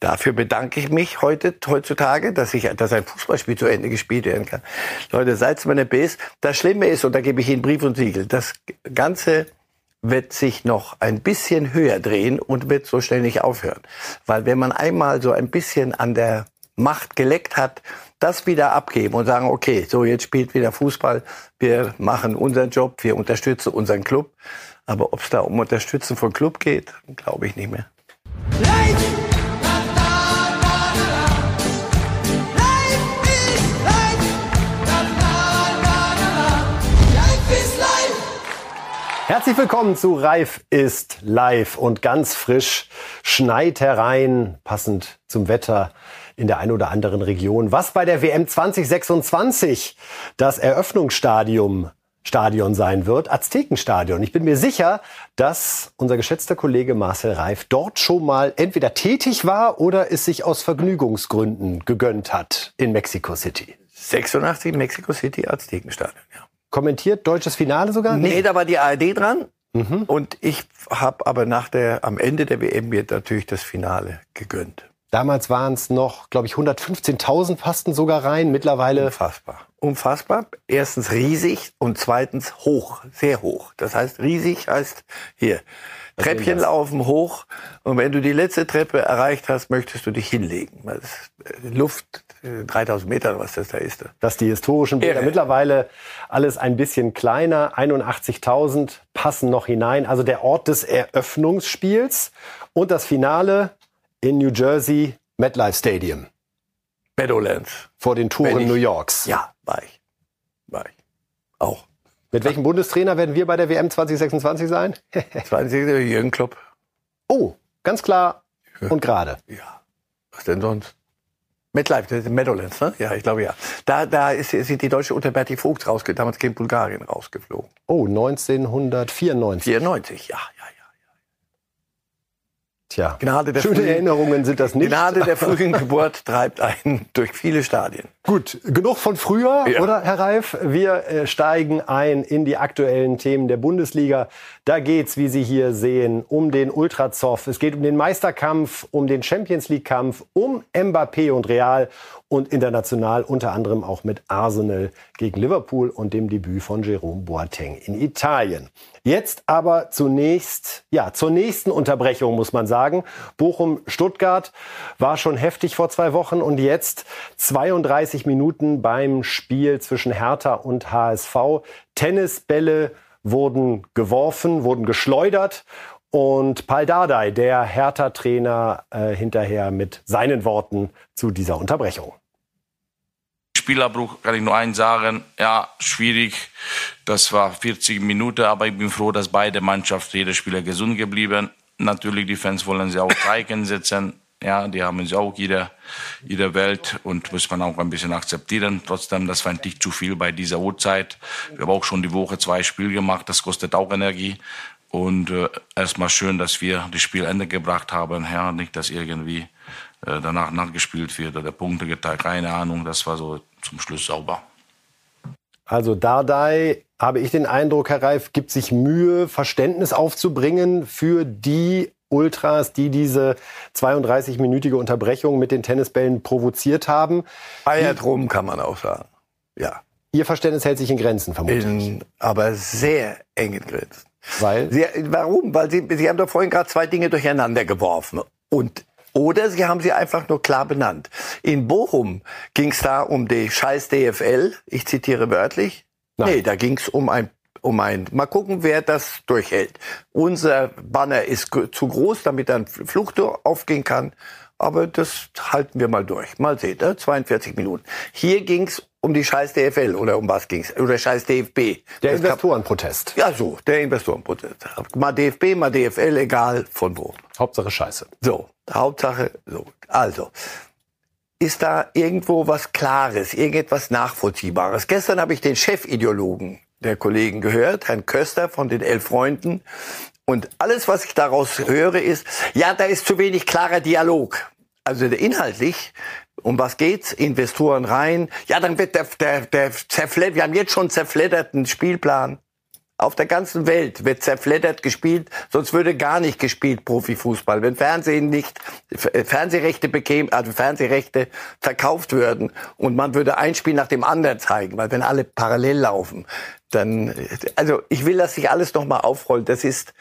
Dafür bedanke ich mich heute, heutzutage, dass ich, dass ein Fußballspiel zu Ende gespielt werden kann. Leute, seid meine Base. Das Schlimme ist, und da gebe ich Ihnen Brief und Siegel, das Ganze wird sich noch ein bisschen höher drehen und wird so schnell nicht aufhören. Weil wenn man einmal so ein bisschen an der Macht geleckt hat, das wieder abgeben und sagen, okay, so jetzt spielt wieder Fußball, wir machen unseren Job, wir unterstützen unseren Club. Aber ob es da um Unterstützen von Club geht, glaube ich nicht mehr. Herzlich willkommen zu Reif ist live und ganz frisch schneit herein, passend zum Wetter in der ein oder anderen Region. Was bei der WM 2026 das Eröffnungsstadium Stadion sein wird, Aztekenstadion. Ich bin mir sicher, dass unser geschätzter Kollege Marcel Reif dort schon mal entweder tätig war oder es sich aus Vergnügungsgründen gegönnt hat in Mexico City. 86 Mexico City Aztekenstadion, ja kommentiert, deutsches Finale sogar? Nee, da war die ARD dran. Mhm. Und ich habe aber nach der, am Ende der WM mir natürlich das Finale gegönnt. Damals waren es noch, glaube ich, 115.000 passten sogar rein. Mittlerweile. Unfassbar. Unfassbar. Erstens riesig und zweitens hoch. Sehr hoch. Das heißt, riesig heißt hier. Treppchen laufen hoch und wenn du die letzte Treppe erreicht hast, möchtest du dich hinlegen. Äh, Luft 3000 Meter, was das da ist. Dass die historischen Bilder ja. mittlerweile alles ein bisschen kleiner, 81.000 passen noch hinein. Also der Ort des Eröffnungsspiels und das Finale in New Jersey, MetLife Stadium. Meadowlands. Vor den Touren New Yorks. Ja, war ich. War ich. Auch. Mit welchem Bundestrainer werden wir bei der WM 2026 sein? 20. Jürgen Klopp. Oh, ganz klar und gerade. Ja. Was denn sonst? MetLife, das ist Meadowlands, ne? Ja, ich glaube ja. Da, da ist, sind die Deutsche unter Berti Vogt rausgeflogen, damals gegen Bulgarien rausgeflogen. Oh, 1994. 94, ja, ja, Tja, Gnade der schöne frühen, Erinnerungen sind das nicht. Gnade der frühen Geburt treibt einen durch viele Stadien. Gut, genug von früher, ja. oder Herr Reif? Wir äh, steigen ein in die aktuellen Themen der Bundesliga. Da geht's, wie Sie hier sehen, um den Ultrazoff. Es geht um den Meisterkampf, um den Champions League Kampf, um Mbappé und Real und international unter anderem auch mit Arsenal gegen Liverpool und dem Debüt von Jerome Boateng in Italien. Jetzt aber zunächst, ja, zur nächsten Unterbrechung muss man sagen. Bochum-Stuttgart war schon heftig vor zwei Wochen und jetzt 32 Minuten beim Spiel zwischen Hertha und HSV. Tennisbälle wurden geworfen, wurden geschleudert und Paul Dardai, der Hertha-Trainer, äh, hinterher mit seinen Worten zu dieser Unterbrechung. Spielabbruch kann ich nur eins sagen, ja, schwierig. Das war 40 Minuten, aber ich bin froh, dass beide Mannschaften, jeder Spieler gesund geblieben. Natürlich, die Fans wollen sie auch Zeichen setzen. Ja, die haben sie auch jeder, jeder Welt und muss man auch ein bisschen akzeptieren. Trotzdem, das war nicht zu viel bei dieser Uhrzeit. Wir haben auch schon die Woche zwei Spiele gemacht, das kostet auch Energie. Und äh, erstmal schön, dass wir das Spiel Ende gebracht haben. Ja, nicht, dass irgendwie äh, danach nachgespielt wird oder Punkte geteilt. Keine Ahnung, das war so zum Schluss sauber. Also Dardai, habe ich den Eindruck, Herr Reif, gibt sich Mühe, Verständnis aufzubringen für die Ultras, die diese 32-minütige Unterbrechung mit den Tennisbällen provoziert haben. Eier drum kann man auch sagen. Ja. Ihr Verständnis hält sich in Grenzen, vermutlich. In, aber sehr engen Grenzen. Weil? Sie, warum? Weil Sie, Sie haben doch vorhin gerade zwei Dinge durcheinander geworfen. Und oder sie haben sie einfach nur klar benannt. In Bochum ging es da um die scheiß DFL, ich zitiere wörtlich. Nein. Nee, da ging es um ein um ein, mal gucken, wer das durchhält. Unser Banner ist zu groß, damit ein Fluchttor aufgehen kann. Aber das halten wir mal durch. Mal sehen, 42 Minuten. Hier ging's um die scheiß DFL oder um was ging's? Oder scheiß DFB. Der das Investorenprotest. Ja, so, der Investorenprotest. Mal DFB, mal DFL, egal von wo. Hauptsache Scheiße. So, Hauptsache, so. Also, ist da irgendwo was Klares, irgendetwas Nachvollziehbares? Gestern habe ich den Chefideologen der Kollegen gehört, Herrn Köster von den Elf Freunden, und alles, was ich daraus höre, ist, ja, da ist zu wenig klarer Dialog. Also inhaltlich, um was geht's? Investoren rein. Ja, dann wird der, der, der zerfleddert, wir haben jetzt schon zerfledderten Spielplan. Auf der ganzen Welt wird zerfleddert gespielt, sonst würde gar nicht gespielt Profifußball. Wenn Fernsehen nicht äh, Fernsehrechte bekäme, also Fernsehrechte verkauft würden und man würde ein Spiel nach dem anderen zeigen, weil wenn alle parallel laufen, dann also ich will, dass sich alles noch mal aufrollt. Das ist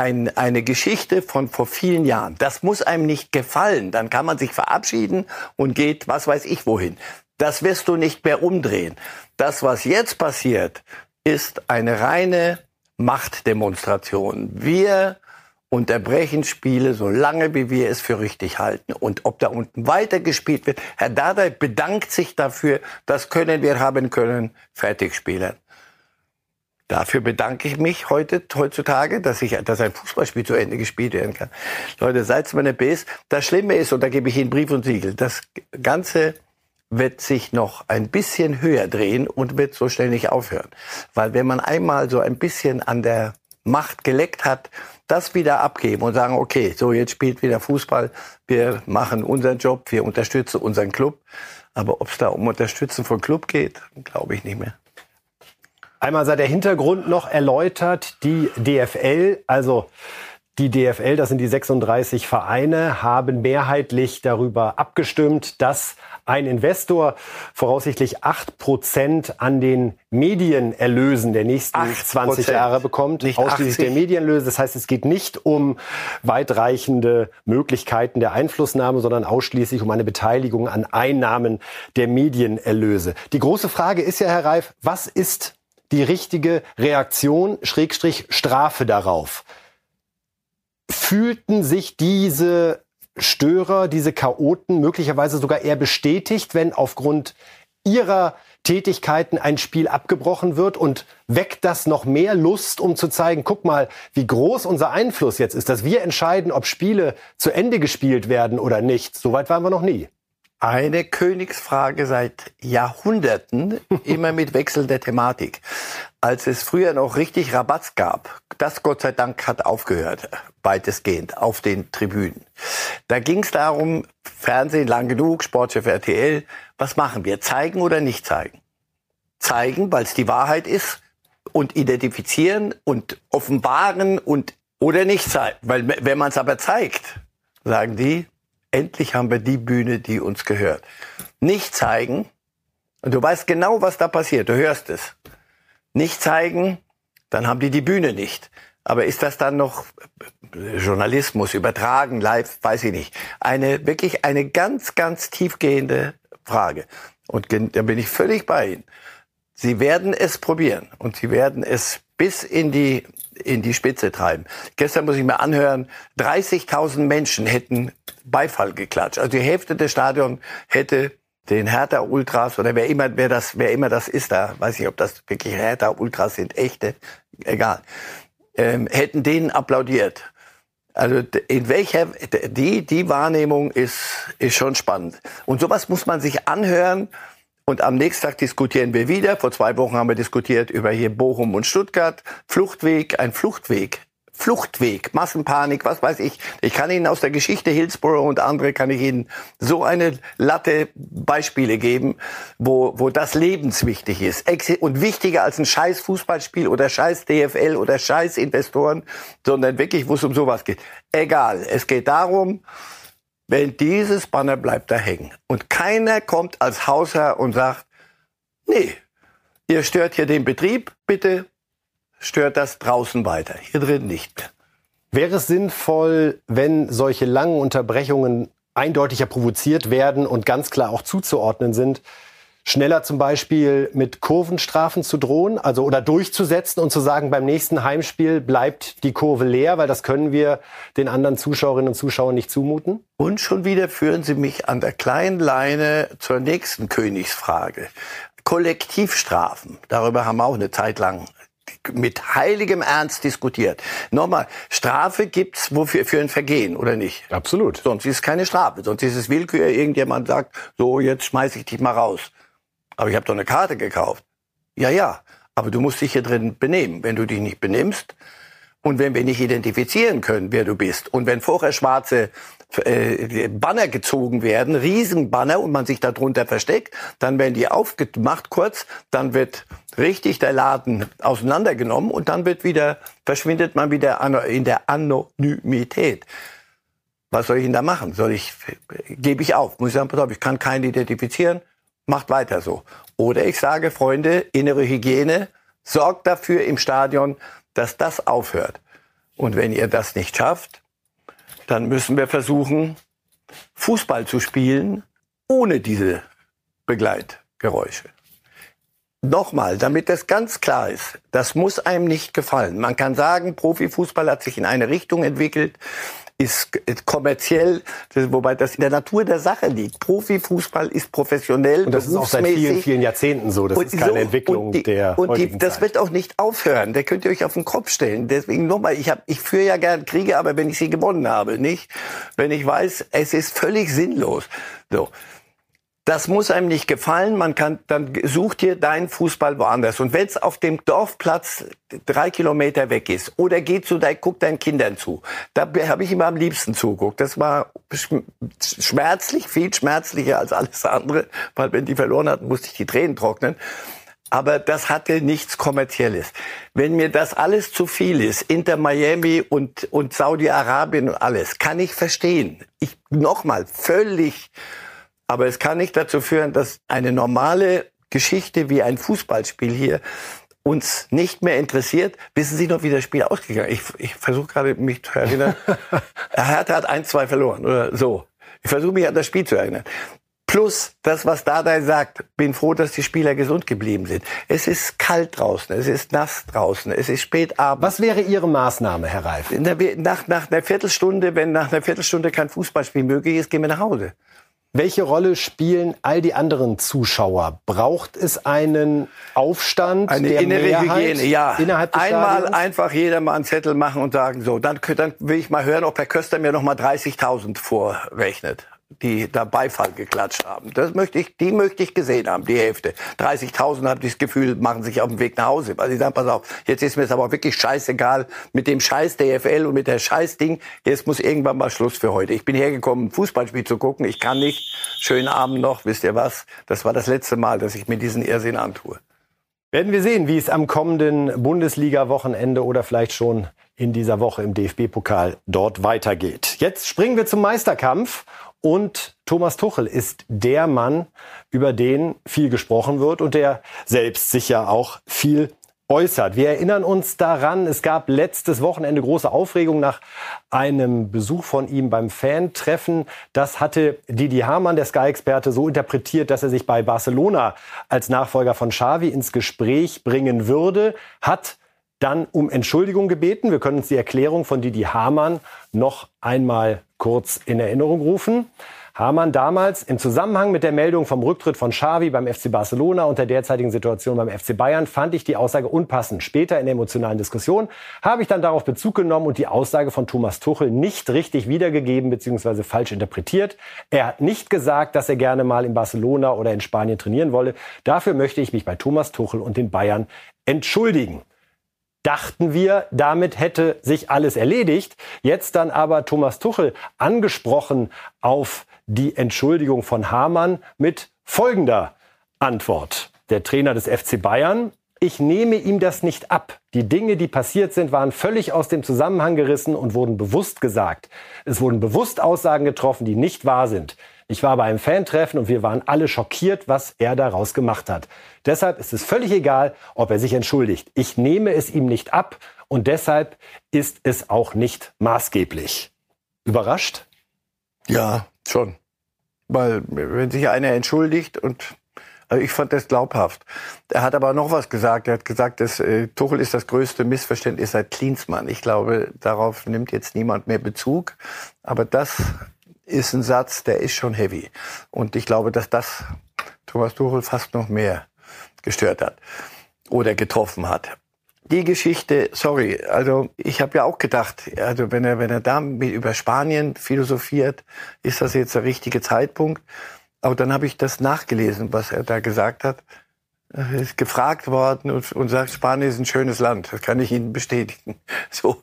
ein, eine Geschichte von vor vielen Jahren. Das muss einem nicht gefallen. Dann kann man sich verabschieden und geht, was weiß ich wohin. Das wirst du nicht mehr umdrehen. Das, was jetzt passiert, ist eine reine Machtdemonstration. Wir unterbrechen Spiele so lange, wie wir es für richtig halten. Und ob da unten weitergespielt wird, Herr Dardai bedankt sich dafür, das können wir haben können, fertig spielen. Dafür bedanke ich mich heute, heutzutage, dass ich, dass ein Fußballspiel zu Ende gespielt werden kann. Leute, seid meine Bs. Das Schlimme ist, und da gebe ich Ihnen Brief und Siegel, das Ganze wird sich noch ein bisschen höher drehen und wird so schnell nicht aufhören. Weil wenn man einmal so ein bisschen an der Macht geleckt hat, das wieder abgeben und sagen, okay, so jetzt spielt wieder Fußball, wir machen unseren Job, wir unterstützen unseren Club. Aber ob es da um Unterstützen von Club geht, glaube ich nicht mehr. Einmal sei der Hintergrund noch erläutert, die DFL, also die DFL, das sind die 36 Vereine, haben mehrheitlich darüber abgestimmt, dass ein Investor voraussichtlich 8 Prozent an den Medienerlösen der nächsten 20 Jahre bekommt. Nicht ausschließlich 80. der Medienerlöse. Das heißt, es geht nicht um weitreichende Möglichkeiten der Einflussnahme, sondern ausschließlich um eine Beteiligung an Einnahmen der Medienerlöse. Die große Frage ist ja, Herr Reif, was ist die richtige Reaktion, Schrägstrich Strafe darauf? fühlten sich diese Störer, diese Chaoten möglicherweise sogar eher bestätigt, wenn aufgrund ihrer Tätigkeiten ein Spiel abgebrochen wird und weckt das noch mehr Lust, um zu zeigen, guck mal, wie groß unser Einfluss jetzt ist, dass wir entscheiden, ob Spiele zu Ende gespielt werden oder nicht. Soweit waren wir noch nie. Eine Königsfrage seit Jahrhunderten, immer mit wechselnder Thematik. Als es früher noch richtig Rabatz gab, das Gott sei Dank hat aufgehört, weitestgehend, auf den Tribünen. Da ging es darum, Fernsehen lang genug, Sportchef RTL, was machen wir, zeigen oder nicht zeigen? Zeigen, weil es die Wahrheit ist und identifizieren und offenbaren und oder nicht zeigen. Weil wenn man es aber zeigt, sagen die, endlich haben wir die Bühne, die uns gehört. Nicht zeigen, und du weißt genau, was da passiert, du hörst es. Nicht zeigen, dann haben die die Bühne nicht. Aber ist das dann noch Journalismus, übertragen, live, weiß ich nicht. Eine, wirklich eine ganz, ganz tiefgehende Frage. Und da bin ich völlig bei Ihnen. Sie werden es probieren und Sie werden es bis in die, in die Spitze treiben. Gestern muss ich mir anhören, 30.000 Menschen hätten Beifall geklatscht. Also die Hälfte des Stadions hätte den Hertha Ultras oder wer immer, wer das, wer immer das ist, da weiß ich, ob das wirklich Hertha Ultras sind, echte, egal, ähm, hätten denen applaudiert. Also in welcher die die Wahrnehmung ist ist schon spannend und sowas muss man sich anhören und am nächsten Tag diskutieren wir wieder. Vor zwei Wochen haben wir diskutiert über hier Bochum und Stuttgart. Fluchtweg, ein Fluchtweg. Fluchtweg, Massenpanik, was weiß ich. Ich kann Ihnen aus der Geschichte Hillsborough und andere kann ich Ihnen so eine Latte Beispiele geben, wo, wo das lebenswichtig ist. Und wichtiger als ein scheiß Fußballspiel oder scheiß DFL oder scheiß Investoren, sondern wirklich, wo es um sowas geht. Egal. Es geht darum, wenn dieses Banner bleibt da hängen und keiner kommt als Hausherr und sagt, nee, ihr stört hier den Betrieb, bitte stört das draußen weiter, hier drin nicht. Wäre es sinnvoll, wenn solche langen Unterbrechungen eindeutiger provoziert werden und ganz klar auch zuzuordnen sind, schneller zum Beispiel mit Kurvenstrafen zu drohen, also oder durchzusetzen und zu sagen, beim nächsten Heimspiel bleibt die Kurve leer, weil das können wir den anderen Zuschauerinnen und Zuschauern nicht zumuten? Und schon wieder führen Sie mich an der kleinen Leine zur nächsten Königsfrage. Kollektivstrafen, darüber haben wir auch eine Zeit lang mit heiligem Ernst diskutiert. Nochmal, Strafe gibt's wofür für ein Vergehen oder nicht? Absolut. Sonst ist es keine Strafe, sonst ist es Willkür. Irgendjemand sagt, so jetzt schmeiß ich dich mal raus. Aber ich habe doch eine Karte gekauft. Ja, ja, aber du musst dich hier drin benehmen. Wenn du dich nicht benimmst und wenn wir nicht identifizieren können, wer du bist und wenn vorher schwarze äh, Banner gezogen werden, Riesenbanner und man sich darunter versteckt, dann werden die aufgemacht kurz, dann wird richtig der Laden auseinandergenommen und dann wird wieder, verschwindet man wieder in der Anonymität. Was soll ich denn da machen? Soll ich, gebe ich auf? Muss ich sagen, pass auf, ich kann keinen identifizieren, macht weiter so. Oder ich sage, Freunde, innere Hygiene, sorgt dafür im Stadion, dass das aufhört. Und wenn ihr das nicht schafft, dann müssen wir versuchen, Fußball zu spielen ohne diese Begleitgeräusche. Nochmal, damit das ganz klar ist, das muss einem nicht gefallen. Man kann sagen, Profifußball hat sich in eine Richtung entwickelt, ist kommerziell, wobei das in der Natur der Sache liegt. Profifußball ist professionell, und das ist auch seit vielen, vielen Jahrzehnten so. Das und ist keine so, Entwicklung und die, der Und die, das Zeit. wird auch nicht aufhören. Da könnt ihr euch auf den Kopf stellen. Deswegen nochmal, ich, hab, ich führe ja gern Kriege, aber wenn ich sie gewonnen habe, nicht? Wenn ich weiß, es ist völlig sinnlos. So. Das muss einem nicht gefallen. Man kann, dann sucht dir deinen Fußball woanders. Und wenn es auf dem Dorfplatz drei Kilometer weg ist oder geht zu dein, guck deinen Kindern zu, da habe ich immer am liebsten zuguckt. Das war schmerzlich, viel schmerzlicher als alles andere, weil wenn die verloren hatten, musste ich die Tränen trocknen. Aber das hatte nichts Kommerzielles. Wenn mir das alles zu viel ist, Inter Miami und, und Saudi-Arabien und alles, kann ich verstehen. Ich nochmal völlig aber es kann nicht dazu führen, dass eine normale Geschichte wie ein Fußballspiel hier uns nicht mehr interessiert. Wissen Sie noch, wie das Spiel ausgegangen ist? Ich, ich versuche gerade mich zu erinnern. Hertha hat ein, zwei verloren oder so. Ich versuche mich an das Spiel zu erinnern. Plus das, was Dada sagt, bin froh, dass die Spieler gesund geblieben sind. Es ist kalt draußen, es ist nass draußen, es ist spät abends. Was wäre Ihre Maßnahme, Herr Reif? Nach, nach einer Viertelstunde, wenn nach einer Viertelstunde kein Fußballspiel möglich ist, gehen wir nach Hause. Welche Rolle spielen all die anderen Zuschauer? Braucht es einen Aufstand eine der innere Mehrheit Hygiene? Ja, innerhalb des einmal Stadions? einfach jeder mal einen Zettel machen und sagen so. Dann, dann will ich mal hören, ob Herr Köster mir noch mal 30.000 vorrechnet die da Beifall geklatscht haben. Das möchte ich, die möchte ich gesehen haben, die Hälfte. 30.000 habe ich das Gefühl, machen sich auf den Weg nach Hause. Weil sie sagen, pass auf, jetzt ist mir es aber wirklich scheißegal mit dem Scheiß DFL und mit der Scheißding. Jetzt muss irgendwann mal Schluss für heute. Ich bin hergekommen, ein Fußballspiel zu gucken. Ich kann nicht. Schönen Abend noch, wisst ihr was? Das war das letzte Mal, dass ich mir diesen Irrsinn antue. Werden wir sehen, wie es am kommenden Bundesliga-Wochenende oder vielleicht schon in dieser Woche im DFB-Pokal dort weitergeht. Jetzt springen wir zum Meisterkampf und Thomas Tuchel ist der Mann, über den viel gesprochen wird und der selbst sich ja auch viel äußert. Wir erinnern uns daran, es gab letztes Wochenende große Aufregung nach einem Besuch von ihm beim Fan-Treffen. Das hatte Didi Hamann, der Sky-Experte, so interpretiert, dass er sich bei Barcelona als Nachfolger von Xavi ins Gespräch bringen würde, hat dann um Entschuldigung gebeten. Wir können uns die Erklärung von Didi Hamann noch einmal kurz in Erinnerung rufen. Hamann damals im Zusammenhang mit der Meldung vom Rücktritt von Xavi beim FC Barcelona und der derzeitigen Situation beim FC Bayern fand ich die Aussage unpassend. Später in der emotionalen Diskussion habe ich dann darauf Bezug genommen und die Aussage von Thomas Tuchel nicht richtig wiedergegeben bzw. falsch interpretiert. Er hat nicht gesagt, dass er gerne mal in Barcelona oder in Spanien trainieren wolle. Dafür möchte ich mich bei Thomas Tuchel und den Bayern entschuldigen dachten wir, damit hätte sich alles erledigt. Jetzt dann aber Thomas Tuchel angesprochen auf die Entschuldigung von Hamann mit folgender Antwort. Der Trainer des FC Bayern, ich nehme ihm das nicht ab. Die Dinge, die passiert sind, waren völlig aus dem Zusammenhang gerissen und wurden bewusst gesagt. Es wurden bewusst Aussagen getroffen, die nicht wahr sind. Ich war bei einem Fantreffen und wir waren alle schockiert, was er daraus gemacht hat. Deshalb ist es völlig egal, ob er sich entschuldigt. Ich nehme es ihm nicht ab und deshalb ist es auch nicht maßgeblich. Überrascht? Ja, schon. Weil wenn sich einer entschuldigt und also ich fand das glaubhaft. Er hat aber noch was gesagt. Er hat gesagt, dass äh, Tuchel ist das größte Missverständnis seit Klinsmann. Ich glaube, darauf nimmt jetzt niemand mehr Bezug. Aber das ist ein Satz, der ist schon heavy. Und ich glaube, dass das Thomas Tuchel fast noch mehr gestört hat oder getroffen hat. Die Geschichte, sorry, also ich habe ja auch gedacht, also wenn er wenn er da über Spanien philosophiert, ist das jetzt der richtige Zeitpunkt. Aber dann habe ich das nachgelesen, was er da gesagt hat. Ist gefragt worden und, und, sagt, Spanien ist ein schönes Land. Das kann ich Ihnen bestätigen. So.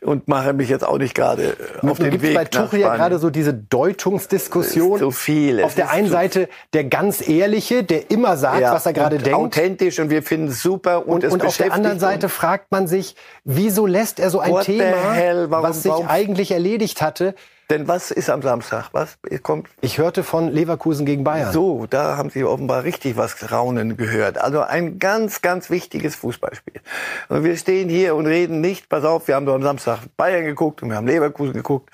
Und mache mich jetzt auch nicht gerade auf den Weg bei Tuchel ja gerade so diese Deutungsdiskussion. So viel. Auf der einen Seite der ganz Ehrliche, der immer sagt, ja, was er gerade denkt. Authentisch und wir finden es super. Und, und, und auf der anderen Seite fragt man sich, wieso lässt er so ein Thema, hell, warum, was sich warum? eigentlich erledigt hatte, denn was ist am Samstag? Was kommt? Ich hörte von Leverkusen gegen Bayern. So, da haben Sie offenbar richtig was Raunen gehört. Also ein ganz, ganz wichtiges Fußballspiel. Und wir stehen hier und reden nicht, pass auf, wir haben doch am Samstag Bayern geguckt und wir haben Leverkusen geguckt.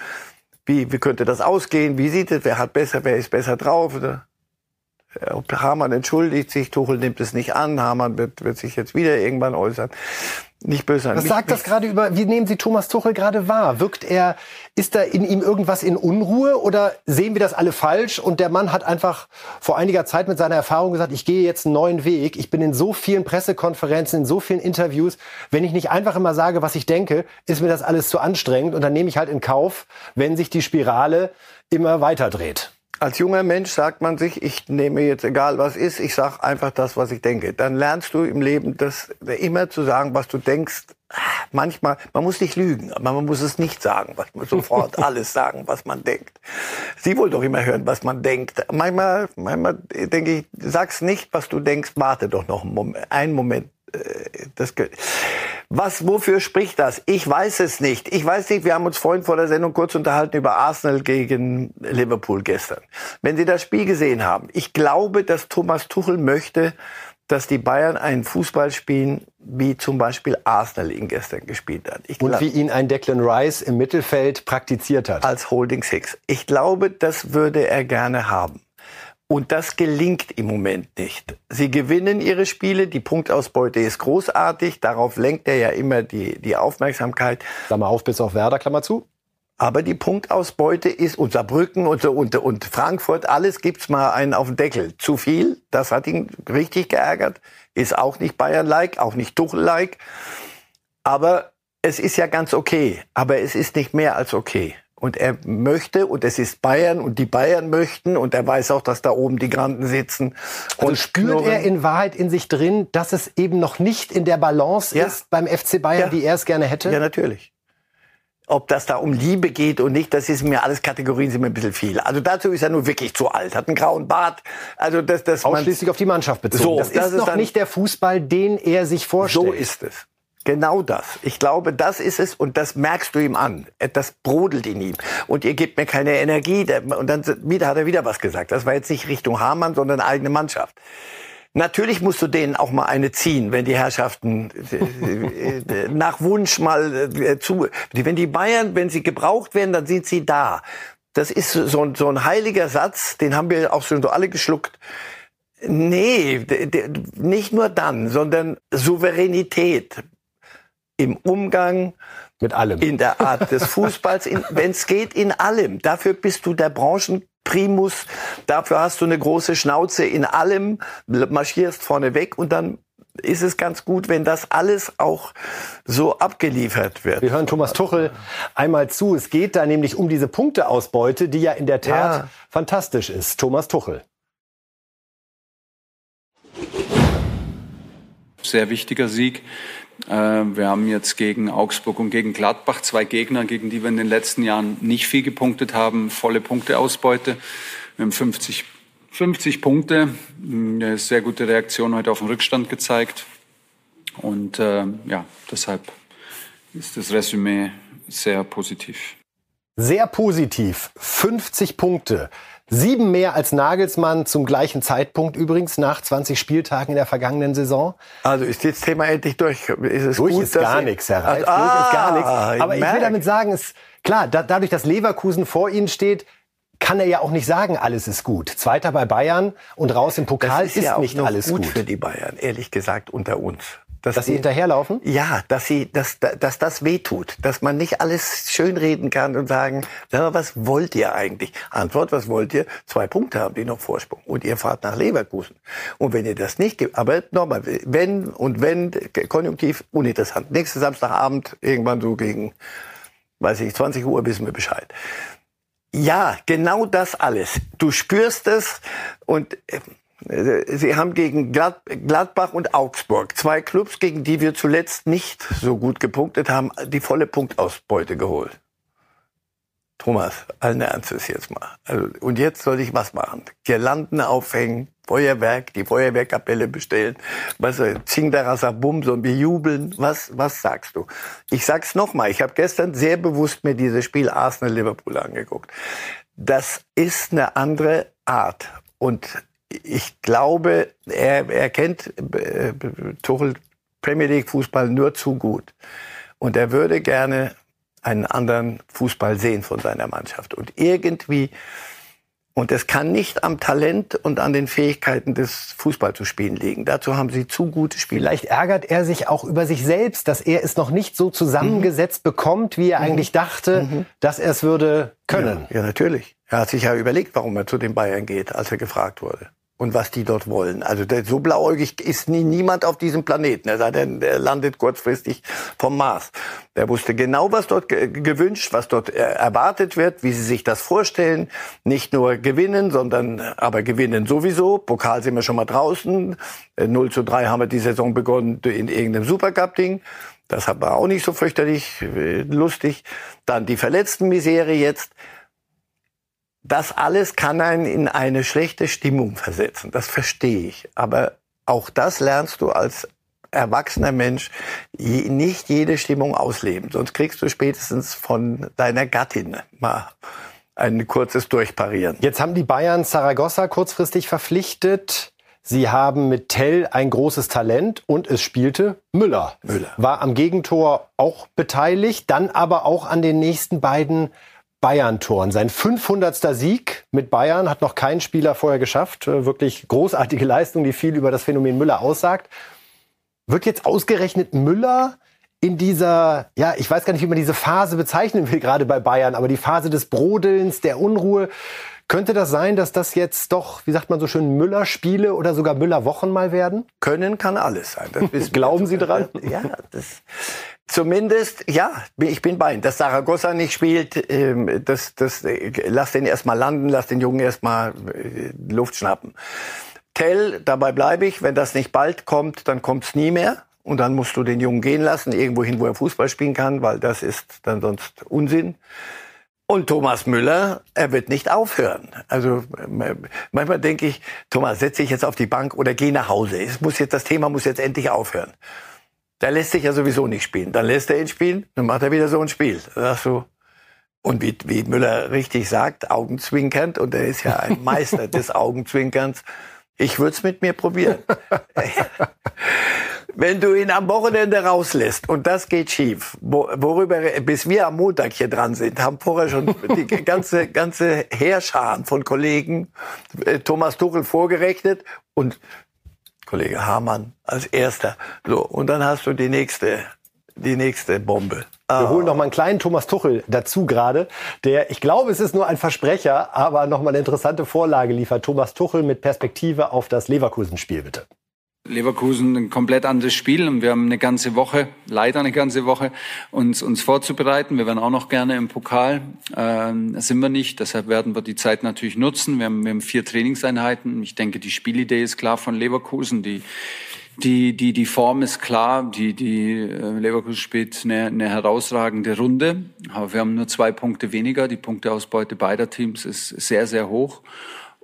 Wie, wie könnte das ausgehen? Wie sieht es? Wer hat besser, wer ist besser drauf? Hamann entschuldigt sich, Tuchel nimmt es nicht an, Hamann wird, wird sich jetzt wieder irgendwann äußern nicht böse sein. Was sagt das gerade über, wie nehmen Sie Thomas Tuchel gerade wahr? Wirkt er, ist da in ihm irgendwas in Unruhe oder sehen wir das alle falsch? Und der Mann hat einfach vor einiger Zeit mit seiner Erfahrung gesagt, ich gehe jetzt einen neuen Weg. Ich bin in so vielen Pressekonferenzen, in so vielen Interviews. Wenn ich nicht einfach immer sage, was ich denke, ist mir das alles zu anstrengend und dann nehme ich halt in Kauf, wenn sich die Spirale immer weiter dreht. Als junger Mensch sagt man sich, ich nehme jetzt egal was ist, ich sage einfach das, was ich denke. Dann lernst du im Leben das immer zu sagen, was du denkst. Manchmal, man muss nicht lügen, aber man muss es nicht sagen, was man sofort alles sagen, was man denkt. Sie wollen doch immer hören, was man denkt. Manchmal, manchmal denke ich, sag's nicht, was du denkst, warte doch noch einen Moment. Einen Moment das, was, wofür spricht das? Ich weiß es nicht. Ich weiß nicht, wir haben uns vorhin vor der Sendung kurz unterhalten über Arsenal gegen Liverpool gestern. Wenn Sie das Spiel gesehen haben, ich glaube, dass Thomas Tuchel möchte, dass die Bayern einen Fußball spielen, wie zum Beispiel Arsenal ihn gestern gespielt hat. Ich Und wie ihn ein Declan Rice im Mittelfeld praktiziert hat. Als Holding Six. Ich glaube, das würde er gerne haben. Und das gelingt im Moment nicht. Sie gewinnen ihre Spiele, die Punktausbeute ist großartig, darauf lenkt er ja immer die, die Aufmerksamkeit. Klammer auf, bis auf Werder, Klammer zu. Aber die Punktausbeute ist und Saarbrücken und, und, und Frankfurt, alles gibt's mal einen auf den Deckel. Zu viel, das hat ihn richtig geärgert. Ist auch nicht Bayern-like, auch nicht Tuchel-like. Aber es ist ja ganz okay. Aber es ist nicht mehr als okay. Und er möchte, und es ist Bayern, und die Bayern möchten, und er weiß auch, dass da oben die Granden sitzen. Also und spürt knurren. er in Wahrheit in sich drin, dass es eben noch nicht in der Balance ja. ist beim FC Bayern, ja. wie er es gerne hätte? Ja, natürlich. Ob das da um Liebe geht und nicht, das ist mir alles Kategorien sind mir ein bisschen viel. Also dazu ist er nur wirklich zu alt, hat einen grauen Bart. Also das, das ausschließlich auf die Mannschaft bezogen. So, das, das ist, ist noch nicht der Fußball, den er sich vorstellt. So ist es. Genau das. Ich glaube, das ist es und das merkst du ihm an. Das brodelt in ihm. Und ihr gebt mir keine Energie. Und dann wieder hat er wieder was gesagt. Das war jetzt nicht Richtung Hamann, sondern eigene Mannschaft. Natürlich musst du denen auch mal eine ziehen, wenn die Herrschaften äh, nach Wunsch mal äh, zu. Wenn die Bayern, wenn sie gebraucht werden, dann sind sie da. Das ist so ein, so ein heiliger Satz, den haben wir auch schon so alle geschluckt. Nee, nicht nur dann, sondern Souveränität im Umgang mit allem. In der Art des Fußballs, wenn es geht, in allem. Dafür bist du der Branchenprimus. Dafür hast du eine große Schnauze in allem, marschierst vorne weg und dann ist es ganz gut, wenn das alles auch so abgeliefert wird. Wir hören Thomas Tuchel einmal zu. Es geht da nämlich um diese Punkteausbeute, die ja in der Tat ja. fantastisch ist. Thomas Tuchel. Sehr wichtiger Sieg. Äh, wir haben jetzt gegen Augsburg und gegen Gladbach zwei Gegner, gegen die wir in den letzten Jahren nicht viel gepunktet haben, volle Punkteausbeute. Wir haben 50, 50 Punkte, eine sehr gute Reaktion heute auf den Rückstand gezeigt. Und äh, ja, deshalb ist das Resümee sehr positiv. Sehr positiv. 50 Punkte. Sieben mehr als Nagelsmann zum gleichen Zeitpunkt übrigens nach 20 Spieltagen in der vergangenen Saison. Also ist das Thema endlich durch? Ist es durch gut, ist gar nichts, Herr Reif. Ah, durch ist gar nichts. Aber ich, ich will damit sagen, es, klar, da, dadurch, dass Leverkusen vor Ihnen steht, kann er ja auch nicht sagen, alles ist gut. Zweiter bei Bayern und raus im Pokal das ist, ist ja nicht alles gut, gut für die Bayern, ehrlich gesagt, unter uns. Dass, dass sie hinterherlaufen? Ja, dass sie, dass, dass das wehtut, dass man nicht alles schönreden kann und sagen, na, was wollt ihr eigentlich? Antwort, was wollt ihr? Zwei Punkte haben die noch Vorsprung und ihr fahrt nach Leverkusen. Und wenn ihr das nicht gibt, aber nochmal, wenn und wenn, konjunktiv uninteressant. Nächsten Samstagabend, irgendwann so gegen, weiß ich, 20 Uhr wissen wir Bescheid. Ja, genau das alles. Du spürst es und äh, Sie haben gegen Gladbach und Augsburg, zwei Clubs, gegen die wir zuletzt nicht so gut gepunktet haben, die volle Punktausbeute geholt. Thomas, allen Ernstes jetzt mal. Also, und jetzt soll ich was machen? Girlanden aufhängen, Feuerwerk, die Feuerwehrkapelle bestellen, was Zingdarasabum, so wir jubeln. Was, was sagst du? Ich sag's nochmal, ich habe gestern sehr bewusst mir dieses Spiel Arsenal-Liverpool angeguckt. Das ist eine andere Art. Und ich glaube, er, er kennt äh, Tuchel Premier League Fußball nur zu gut. Und er würde gerne einen anderen Fußball sehen von seiner Mannschaft. Und irgendwie, und es kann nicht am Talent und an den Fähigkeiten des Fußball zu spielen liegen. Dazu haben sie zu gute Spieler. Vielleicht ärgert er sich auch über sich selbst, dass er es noch nicht so zusammengesetzt mhm. bekommt, wie er mhm. eigentlich dachte, mhm. dass er es würde können. Ja, ja, natürlich. Er hat sich ja überlegt, warum er zu den Bayern geht, als er gefragt wurde und was die dort wollen. Also so blauäugig ist nie, niemand auf diesem Planeten. Er sei denn, er landet kurzfristig vom Mars. Der wusste genau, was dort gewünscht, was dort äh, erwartet wird, wie sie sich das vorstellen. Nicht nur gewinnen, sondern aber gewinnen sowieso. Pokal sind wir schon mal draußen. 0 äh, zu 3 haben wir die Saison begonnen in irgendeinem Supercup-Ding. Das war auch nicht so fürchterlich äh, lustig. Dann die Verletzten-Misere jetzt. Das alles kann einen in eine schlechte Stimmung versetzen. Das verstehe ich. Aber auch das lernst du als erwachsener Mensch nicht jede Stimmung ausleben. Sonst kriegst du spätestens von deiner Gattin mal ein kurzes Durchparieren. Jetzt haben die Bayern Saragossa kurzfristig verpflichtet. Sie haben mit Tell ein großes Talent und es spielte Müller. Müller. War am Gegentor auch beteiligt, dann aber auch an den nächsten beiden Bayern-Toren. Sein 500. Sieg mit Bayern hat noch kein Spieler vorher geschafft. Äh, wirklich großartige Leistung, die viel über das Phänomen Müller aussagt. Wird jetzt ausgerechnet Müller in dieser, ja, ich weiß gar nicht, wie man diese Phase bezeichnen will, gerade bei Bayern, aber die Phase des Brodelns, der Unruhe. Könnte das sein, dass das jetzt doch, wie sagt man so schön, Müller-Spiele oder sogar Müller-Wochen mal werden? Können kann alles sein. Glauben Sie dran? Ja, das, Zumindest, ja, ich bin bei Ihnen. Dass Saragossa nicht spielt, ähm, das, das, äh, lass den erstmal landen, lass den Jungen erstmal äh, Luft schnappen. Tell, dabei bleibe ich. Wenn das nicht bald kommt, dann kommt's nie mehr. Und dann musst du den Jungen gehen lassen, irgendwo hin, wo er Fußball spielen kann, weil das ist dann sonst Unsinn. Und Thomas Müller, er wird nicht aufhören. Also manchmal denke ich, Thomas, setz dich jetzt auf die Bank oder geh nach Hause. Es muss jetzt, das Thema muss jetzt endlich aufhören. Der lässt sich ja sowieso nicht spielen. Dann lässt er ihn spielen, dann macht er wieder so ein Spiel. sagst du, und wie, wie Müller richtig sagt, augenzwinkernd, und er ist ja ein Meister des Augenzwinkerns, ich würde es mit mir probieren. Wenn du ihn am Wochenende rauslässt und das geht schief, worüber, bis wir am Montag hier dran sind, haben vorher schon die ganze, ganze Heerscharen von Kollegen äh, Thomas Tuchel vorgerechnet und Kollege Hamann als erster. So, und dann hast du die nächste, die nächste Bombe. Wir holen noch mal einen kleinen Thomas Tuchel dazu gerade, der, ich glaube, es ist nur ein Versprecher, aber noch mal eine interessante Vorlage liefert. Thomas Tuchel mit Perspektive auf das Leverkusen-Spiel, bitte. Leverkusen ein komplett anderes Spiel und wir haben eine ganze Woche, leider eine ganze Woche, uns, uns vorzubereiten. Wir wären auch noch gerne im Pokal, äh, sind wir nicht. Deshalb werden wir die Zeit natürlich nutzen. Wir haben, wir haben vier Trainingseinheiten. Ich denke, die Spielidee ist klar von Leverkusen. Die, die, die, die Form ist klar. Die, die äh, Leverkusen spielt eine, eine herausragende Runde. Aber wir haben nur zwei Punkte weniger. Die Punkteausbeute beider Teams ist sehr, sehr hoch.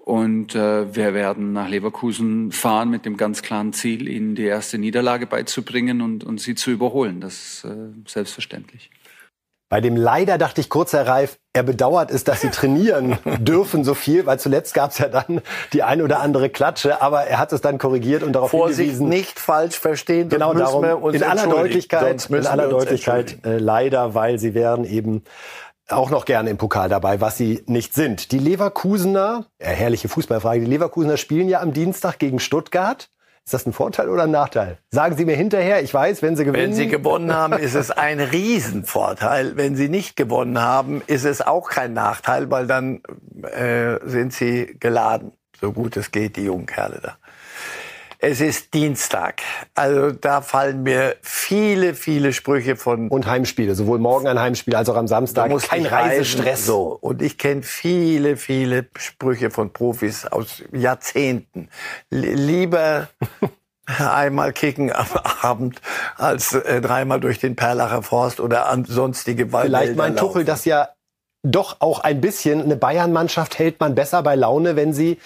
Und äh, wir werden nach Leverkusen fahren mit dem ganz klaren Ziel, ihnen die erste Niederlage beizubringen und, und sie zu überholen. Das ist äh, selbstverständlich. Bei dem leider dachte ich kurz, Herr Reif, er bedauert es, dass sie trainieren dürfen so viel, weil zuletzt gab es ja dann die ein oder andere Klatsche, aber er hat es dann korrigiert und darauf Vorsicht, hingewiesen. nicht falsch verstehen. Genau darum. in aller Deutlichkeit, in aller Deutlichkeit äh, leider, weil sie wären eben auch noch gerne im Pokal dabei, was sie nicht sind. Die Leverkusener, äh, herrliche Fußballfrage, die Leverkusener spielen ja am Dienstag gegen Stuttgart. Ist das ein Vorteil oder ein Nachteil? Sagen Sie mir hinterher, ich weiß, wenn Sie gewinnen. Wenn Sie gewonnen haben, ist es ein Riesenvorteil. Wenn Sie nicht gewonnen haben, ist es auch kein Nachteil, weil dann äh, sind Sie geladen, so gut es geht, die jungen Kerle da. Es ist Dienstag. Also da fallen mir viele, viele Sprüche von. Und Heimspiele, sowohl morgen ein Heimspiel als auch am Samstag. Kein Reisestress. So. Und ich kenne viele, viele Sprüche von Profis aus Jahrzehnten. Lieber einmal kicken am Abend als äh, dreimal durch den Perlacher Forst oder an sonstige Waldwälder Vielleicht meint Tuchel das ja doch auch ein bisschen. Eine Bayern-Mannschaft hält man besser bei Laune, wenn sie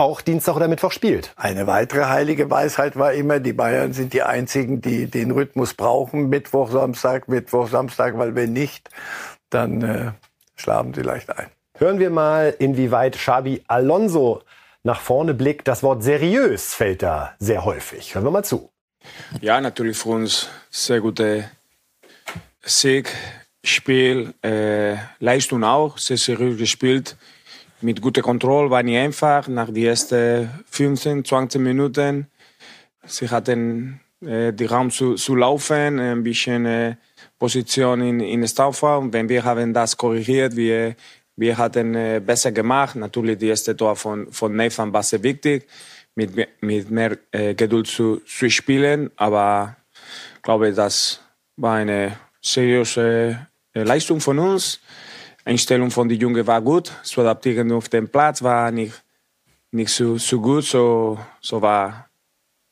auch Dienstag oder Mittwoch spielt. Eine weitere heilige Weisheit war immer, die Bayern sind die einzigen, die den Rhythmus brauchen. Mittwoch, Samstag, Mittwoch, Samstag, weil wenn nicht, dann äh, schlafen sie leicht ein. Hören wir mal, inwieweit Xabi Alonso nach vorne blickt. Das Wort seriös fällt da sehr häufig. Hören wir mal zu. Ja, natürlich für uns sehr gute Sieg, Spiel, äh, Leistung auch, sehr seriös gespielt mit guter Kontrolle war nicht einfach. Nach den ersten 15, 20 Minuten, sie hatten äh, die Raum zu, zu laufen, ein bisschen äh, Position in, in Staufer. Und wenn wir haben das korrigiert, wir, wir hatten äh, besser gemacht. Natürlich die erste Tor von, von Nathan war sehr wichtig, mit, mit mehr äh, Geduld zu, zu spielen. Aber ich glaube, das war eine seriöse äh, Leistung von uns. Einstellung von den Jungen war gut. Zu adaptieren auf dem Platz war nicht, nicht so, so gut. So, so war ein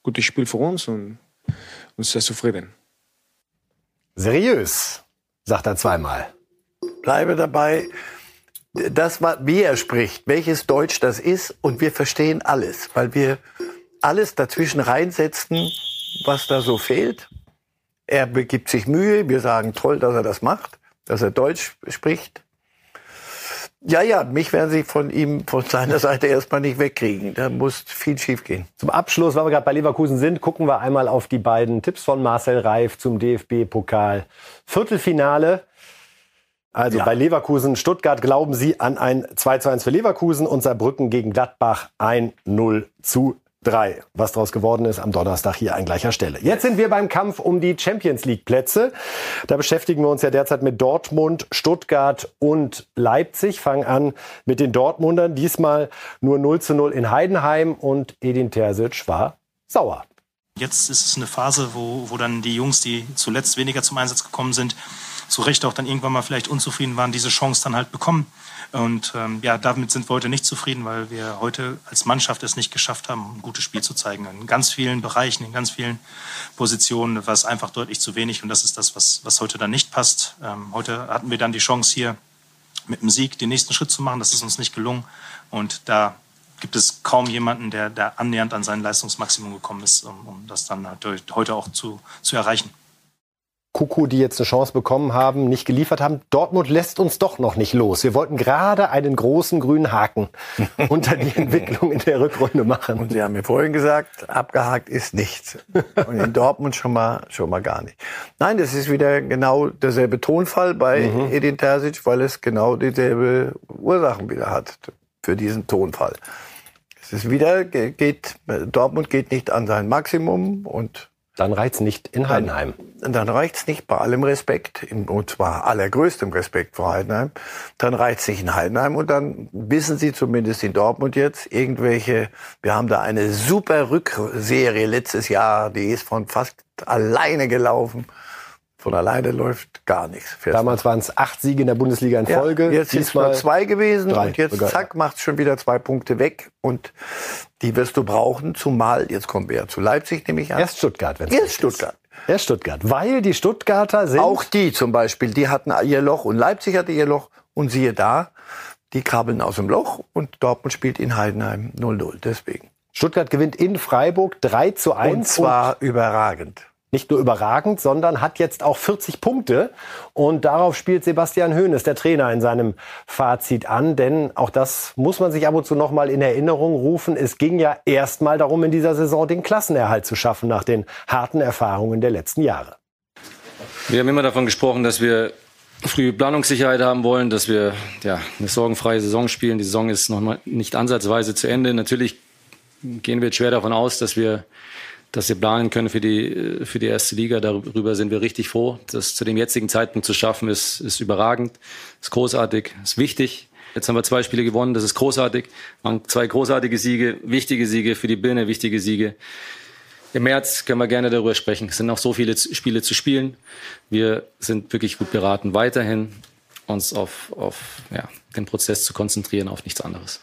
gutes Spiel für uns und, und sehr zufrieden. Seriös, sagt er zweimal. Bleibe dabei. Das, wie er spricht, welches Deutsch das ist, und wir verstehen alles, weil wir alles dazwischen reinsetzen, was da so fehlt. Er begibt sich Mühe, wir sagen toll, dass er das macht, dass er Deutsch spricht. Ja, ja, mich werden sie von ihm, von seiner Seite erstmal nicht wegkriegen. Da muss viel schiefgehen. Zum Abschluss, weil wir gerade bei Leverkusen sind, gucken wir einmal auf die beiden Tipps von Marcel Reif zum DFB-Pokal. Viertelfinale. Also ja. bei Leverkusen, Stuttgart glauben Sie an ein 2 zu 1 für Leverkusen und Saarbrücken gegen Gladbach ein 0 zu 3. Was daraus geworden ist, am Donnerstag hier an gleicher Stelle. Jetzt sind wir beim Kampf um die Champions League Plätze. Da beschäftigen wir uns ja derzeit mit Dortmund, Stuttgart und Leipzig. Fangen an mit den Dortmundern. Diesmal nur 0 zu 0 in Heidenheim und Edin Terzic war sauer. Jetzt ist es eine Phase, wo, wo dann die Jungs, die zuletzt weniger zum Einsatz gekommen sind, zu Recht auch dann irgendwann mal vielleicht unzufrieden waren, diese Chance dann halt bekommen. Und ähm, ja, damit sind wir heute nicht zufrieden, weil wir heute als Mannschaft es nicht geschafft haben, ein gutes Spiel zu zeigen. In ganz vielen Bereichen, in ganz vielen Positionen war es einfach deutlich zu wenig. Und das ist das, was, was heute dann nicht passt. Ähm, heute hatten wir dann die Chance hier mit dem Sieg den nächsten Schritt zu machen. Das ist uns nicht gelungen. Und da gibt es kaum jemanden, der, der annähernd an sein Leistungsmaximum gekommen ist, um, um das dann heute auch zu, zu erreichen. Kuku, die jetzt eine Chance bekommen haben, nicht geliefert haben. Dortmund lässt uns doch noch nicht los. Wir wollten gerade einen großen grünen Haken unter die Entwicklung in der Rückrunde machen. Und Sie haben mir vorhin gesagt, abgehakt ist nichts. Und in Dortmund schon mal, schon mal gar nicht. Nein, das ist wieder genau derselbe Tonfall bei mhm. Edin Terzic, weil es genau dieselbe Ursachen wieder hat für diesen Tonfall. Es ist wieder, geht, Dortmund geht nicht an sein Maximum und dann reicht's nicht in Heidenheim. Dann, dann reicht's nicht bei allem Respekt, und zwar allergrößtem Respekt vor Heidenheim. Dann reicht's nicht in Heidenheim und dann wissen Sie zumindest in Dortmund jetzt irgendwelche, wir haben da eine super Rückserie letztes Jahr, die ist von fast alleine gelaufen. Von alleine läuft gar nichts. Damals waren es acht Siege in der Bundesliga in Folge. Ja, jetzt sind es nur zwei gewesen drei. und jetzt sogar. zack macht schon wieder zwei Punkte weg und die wirst du brauchen, zumal jetzt kommen wir ja zu Leipzig nämlich an. Erst Stuttgart, wenn Erst Stuttgart. Ist. Erst Stuttgart, weil die Stuttgarter sind auch die zum Beispiel, die hatten ihr Loch und Leipzig hatte ihr Loch und siehe da, die krabbeln aus dem Loch und Dortmund spielt in Heidenheim 0-0 deswegen. Stuttgart gewinnt in Freiburg 3 zu 1. Und zwar und überragend nicht nur überragend, sondern hat jetzt auch 40 Punkte. Und darauf spielt Sebastian Hoeneß, der Trainer, in seinem Fazit an. Denn auch das muss man sich ab und zu noch mal in Erinnerung rufen. Es ging ja erstmal darum, in dieser Saison den Klassenerhalt zu schaffen, nach den harten Erfahrungen der letzten Jahre. Wir haben immer davon gesprochen, dass wir frühe Planungssicherheit haben wollen, dass wir ja, eine sorgenfreie Saison spielen. Die Saison ist noch nicht ansatzweise zu Ende. Natürlich gehen wir jetzt schwer davon aus, dass wir dass wir planen können für die, für die erste Liga. Darüber sind wir richtig froh. Das zu dem jetzigen Zeitpunkt zu schaffen, ist, ist überragend, ist großartig, ist wichtig. Jetzt haben wir zwei Spiele gewonnen, das ist großartig. Waren zwei großartige Siege, wichtige Siege für die Birne, wichtige Siege Im März können wir gerne darüber sprechen. Es sind noch so viele Spiele zu spielen. Wir sind wirklich gut beraten, weiterhin uns auf, auf ja, den Prozess zu konzentrieren, auf nichts anderes.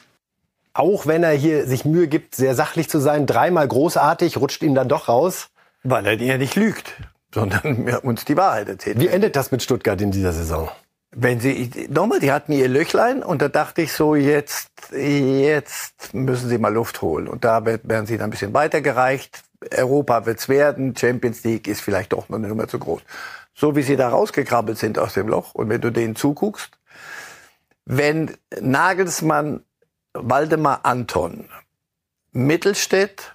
Auch wenn er hier sich Mühe gibt, sehr sachlich zu sein, dreimal großartig, rutscht ihm dann doch raus. Weil er ja nicht lügt, sondern uns die Wahrheit erzählt. Wie endet das mit Stuttgart in dieser Saison? Wenn sie, nochmal, die hatten ihr Löchlein und da dachte ich so, jetzt, jetzt müssen sie mal Luft holen. Und da werden sie dann ein bisschen weitergereicht. Europa wird's werden, Champions League ist vielleicht doch noch eine Nummer zu groß. So wie sie da rausgekrabbelt sind aus dem Loch und wenn du denen zuguckst, wenn Nagelsmann, Waldemar Anton, Mittelstädt,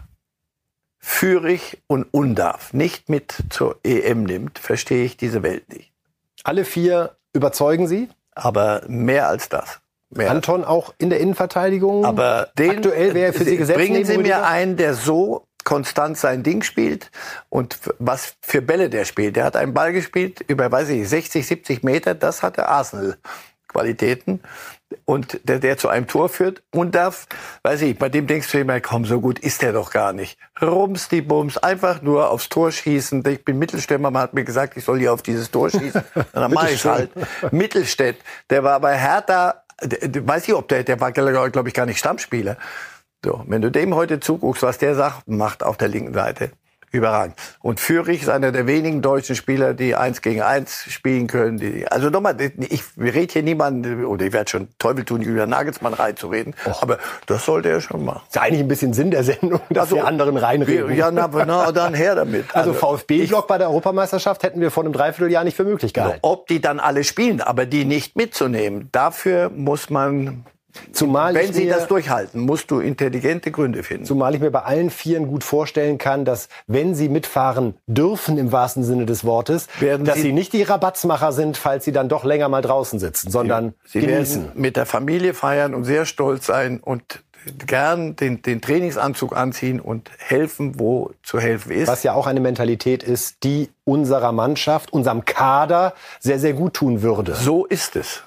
Fürich und Undarf nicht mit zur EM nimmt, verstehe ich diese Welt nicht. Alle vier überzeugen Sie? Aber mehr als das. Mehr Anton auch in der Innenverteidigung? Aber den, aktuell wäre für Sie gesetzt. Bringen Sie mir einen, der so konstant sein Ding spielt und was für Bälle der spielt. Der hat einen Ball gespielt über, weiß ich, 60, 70 Meter. Das hatte Arsenal. Und der, der zu einem Tor führt und darf, weiß ich, bei dem denkst du immer, komm, so gut ist der doch gar nicht. Rums die Bums, einfach nur aufs Tor schießen. Ich bin Mittelstämmer, man hat mir gesagt, ich soll hier auf dieses Tor schießen. Und dann mache ich halt. Mittelstädt, der war bei Hertha, der, weiß ich, ob der, der war, glaube ich, gar nicht Stammspieler. So, wenn du dem heute zuguckst, was der sagt, macht auf der linken Seite, überragend. Und Fürich ist einer der wenigen deutschen Spieler, die eins gegen eins spielen können. Die, also nochmal, ich rede hier niemanden, oder ich werde schon Teufel tun, Julian Nagelsmann reinzureden, Och. aber das sollte er schon machen. Ist eigentlich ein bisschen Sinn der Sendung, dass also, wir anderen reinreden. Ja, na, na dann her damit. Also, also VfB-Block bei der Europameisterschaft hätten wir vor einem Dreivierteljahr nicht für möglich gehalten. Ob die dann alle spielen, aber die nicht mitzunehmen, dafür muss man Zumal Wenn sie mir, das durchhalten, musst du intelligente Gründe finden. Zumal ich mir bei allen Vieren gut vorstellen kann, dass wenn sie mitfahren dürfen im wahrsten Sinne des Wortes, werden dass sie, sie, nicht die Rabattsmacher sind, falls sie dann doch länger mal draußen sitzen, sondern sie genießen. Werden mit der Familie feiern und sehr stolz sein und gern den, den Trainingsanzug anziehen und helfen, wo zu helfen ist. Was ja auch eine Mentalität ist, die unserer Mannschaft, unserem Kader sehr, sehr gut tun würde. So ist es.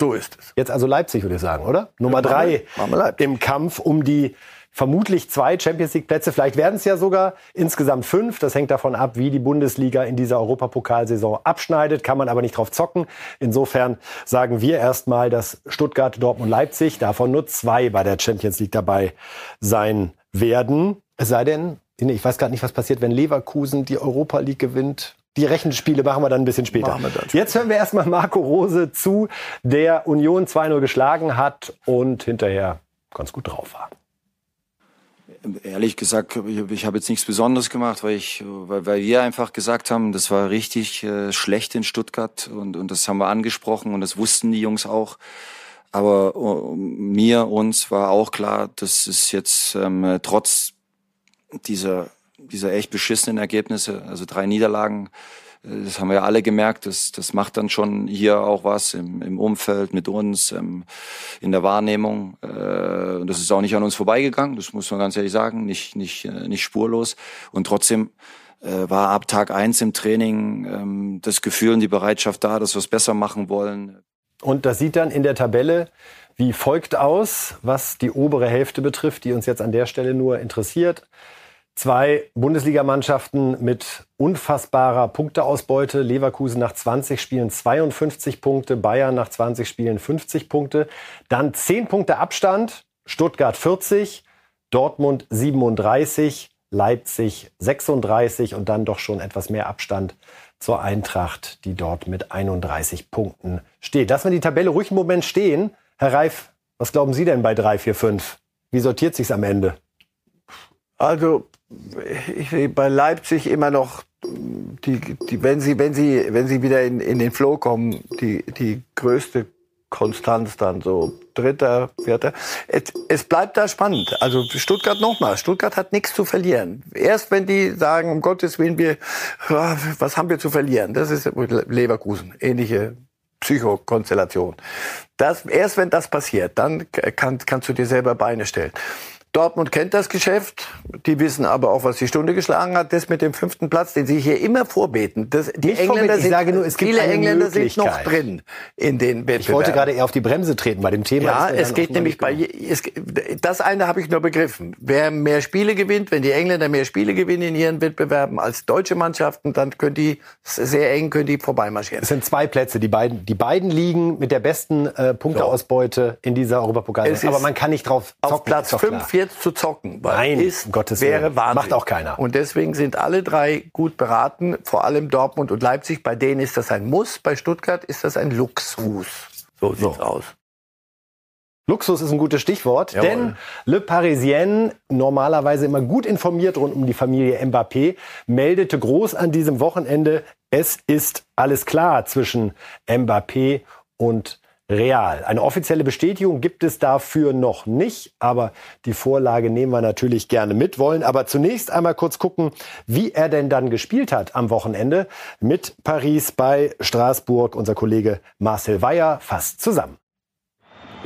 So ist es. Jetzt also Leipzig, würde ich sagen, oder? Nummer drei im Kampf um die vermutlich zwei Champions League Plätze. Vielleicht werden es ja sogar insgesamt fünf. Das hängt davon ab, wie die Bundesliga in dieser Europapokalsaison abschneidet. Kann man aber nicht drauf zocken. Insofern sagen wir erstmal, dass Stuttgart, Dortmund, Leipzig davon nur zwei bei der Champions League dabei sein werden. Es sei denn, ich weiß gerade nicht, was passiert, wenn Leverkusen die Europa League gewinnt. Die Rechenspiele machen wir dann ein bisschen später. Jetzt hören wir erstmal Marco Rose zu, der Union 2-0 geschlagen hat und hinterher ganz gut drauf war. Ehrlich gesagt, ich, ich habe jetzt nichts Besonderes gemacht, weil ich, weil, weil wir einfach gesagt haben, das war richtig äh, schlecht in Stuttgart und, und das haben wir angesprochen und das wussten die Jungs auch. Aber uh, mir, uns war auch klar, dass es jetzt ähm, trotz dieser dieser echt beschissenen Ergebnisse, also drei Niederlagen, äh, das haben wir ja alle gemerkt, das, das macht dann schon hier auch was im, im Umfeld mit uns, ähm, in der Wahrnehmung. Äh, das ist auch nicht an uns vorbeigegangen, das muss man ganz ehrlich sagen, nicht, nicht, äh, nicht spurlos. Und trotzdem äh, war ab Tag eins im Training ähm, das Gefühl und die Bereitschaft da, dass wir es besser machen wollen. Und das sieht dann in der Tabelle wie folgt aus, was die obere Hälfte betrifft, die uns jetzt an der Stelle nur interessiert. Zwei Bundesligamannschaften mit unfassbarer Punkteausbeute. Leverkusen nach 20 Spielen 52 Punkte, Bayern nach 20 Spielen 50 Punkte. Dann 10 Punkte Abstand, Stuttgart 40, Dortmund 37, Leipzig 36 und dann doch schon etwas mehr Abstand zur Eintracht, die dort mit 31 Punkten steht. Lassen wir die Tabelle ruhig einen Moment stehen. Herr Reif, was glauben Sie denn bei 3, 4, 5? Wie sortiert sich's am Ende? Also ich sehe bei Leipzig immer noch die, die, wenn sie, wenn sie, wenn sie wieder in, in den Flow kommen, die, die größte Konstanz dann so dritter, vierter. Es, es bleibt da spannend. Also Stuttgart nochmal. Stuttgart hat nichts zu verlieren. Erst wenn die sagen, um Gottes Willen, wir, was haben wir zu verlieren? Das ist Leverkusen. Ähnliche Psychokonstellation. Das, erst wenn das passiert, dann kann, kannst du dir selber Beine stellen. Dortmund kennt das Geschäft. Die wissen aber auch, was die Stunde geschlagen hat. Das mit dem fünften Platz, den sie hier immer vorbeten. Das, die Nicht Engländer sind, sage nur, es gibt viele Engländer sind noch drin in den Wettbewerben. Ich wollte gerade eher auf die Bremse treten bei dem Thema. Ja, es geht nämlich bei es, das eine habe ich nur begriffen. Wer mehr Spiele gewinnt, wenn die Engländer mehr Spiele gewinnen in ihren Wettbewerben als deutsche Mannschaften, dann können die sehr eng können die vorbeimarschieren. Es sind zwei Plätze, die beiden, die beiden liegen mit der besten äh, Punkteausbeute in dieser Europapokal. Aber man kann nicht drauf zocken. Auf Platz doch 5 klar. Jetzt zu zocken, weil Nein, ist, um Gottes wäre Willen. Wahnsinn. Macht auch keiner. Und deswegen sind alle drei gut beraten, vor allem Dortmund und Leipzig. Bei denen ist das ein Muss, bei Stuttgart ist das ein Luxus. So sieht's aus. Luxus ist ein gutes Stichwort, Jawohl. denn Le Parisien, normalerweise immer gut informiert rund um die Familie Mbappé, meldete groß an diesem Wochenende, es ist alles klar zwischen Mbappé und Real. Eine offizielle Bestätigung gibt es dafür noch nicht, aber die Vorlage nehmen wir natürlich gerne mit, wollen aber zunächst einmal kurz gucken, wie er denn dann gespielt hat am Wochenende mit Paris bei Straßburg. Unser Kollege Marcel Weyer fasst zusammen.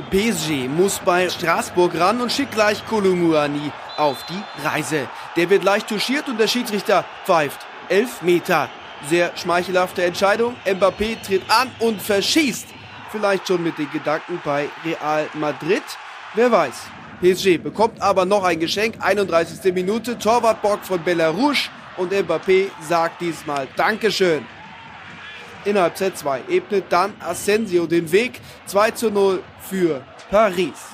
PSG muss bei Straßburg ran und schickt gleich Kolumuani auf die Reise. Der wird leicht touchiert und der Schiedsrichter pfeift. Elf Meter. Sehr schmeichelhafte Entscheidung. Mbappé tritt an und verschießt. Vielleicht schon mit den Gedanken bei Real Madrid. Wer weiß. PSG bekommt aber noch ein Geschenk. 31. Minute. Torwartbock von Belarus. Und Mbappé sagt diesmal Dankeschön. In Halbzeit 2 ebnet dann Asensio den Weg 2 zu 0 für Paris.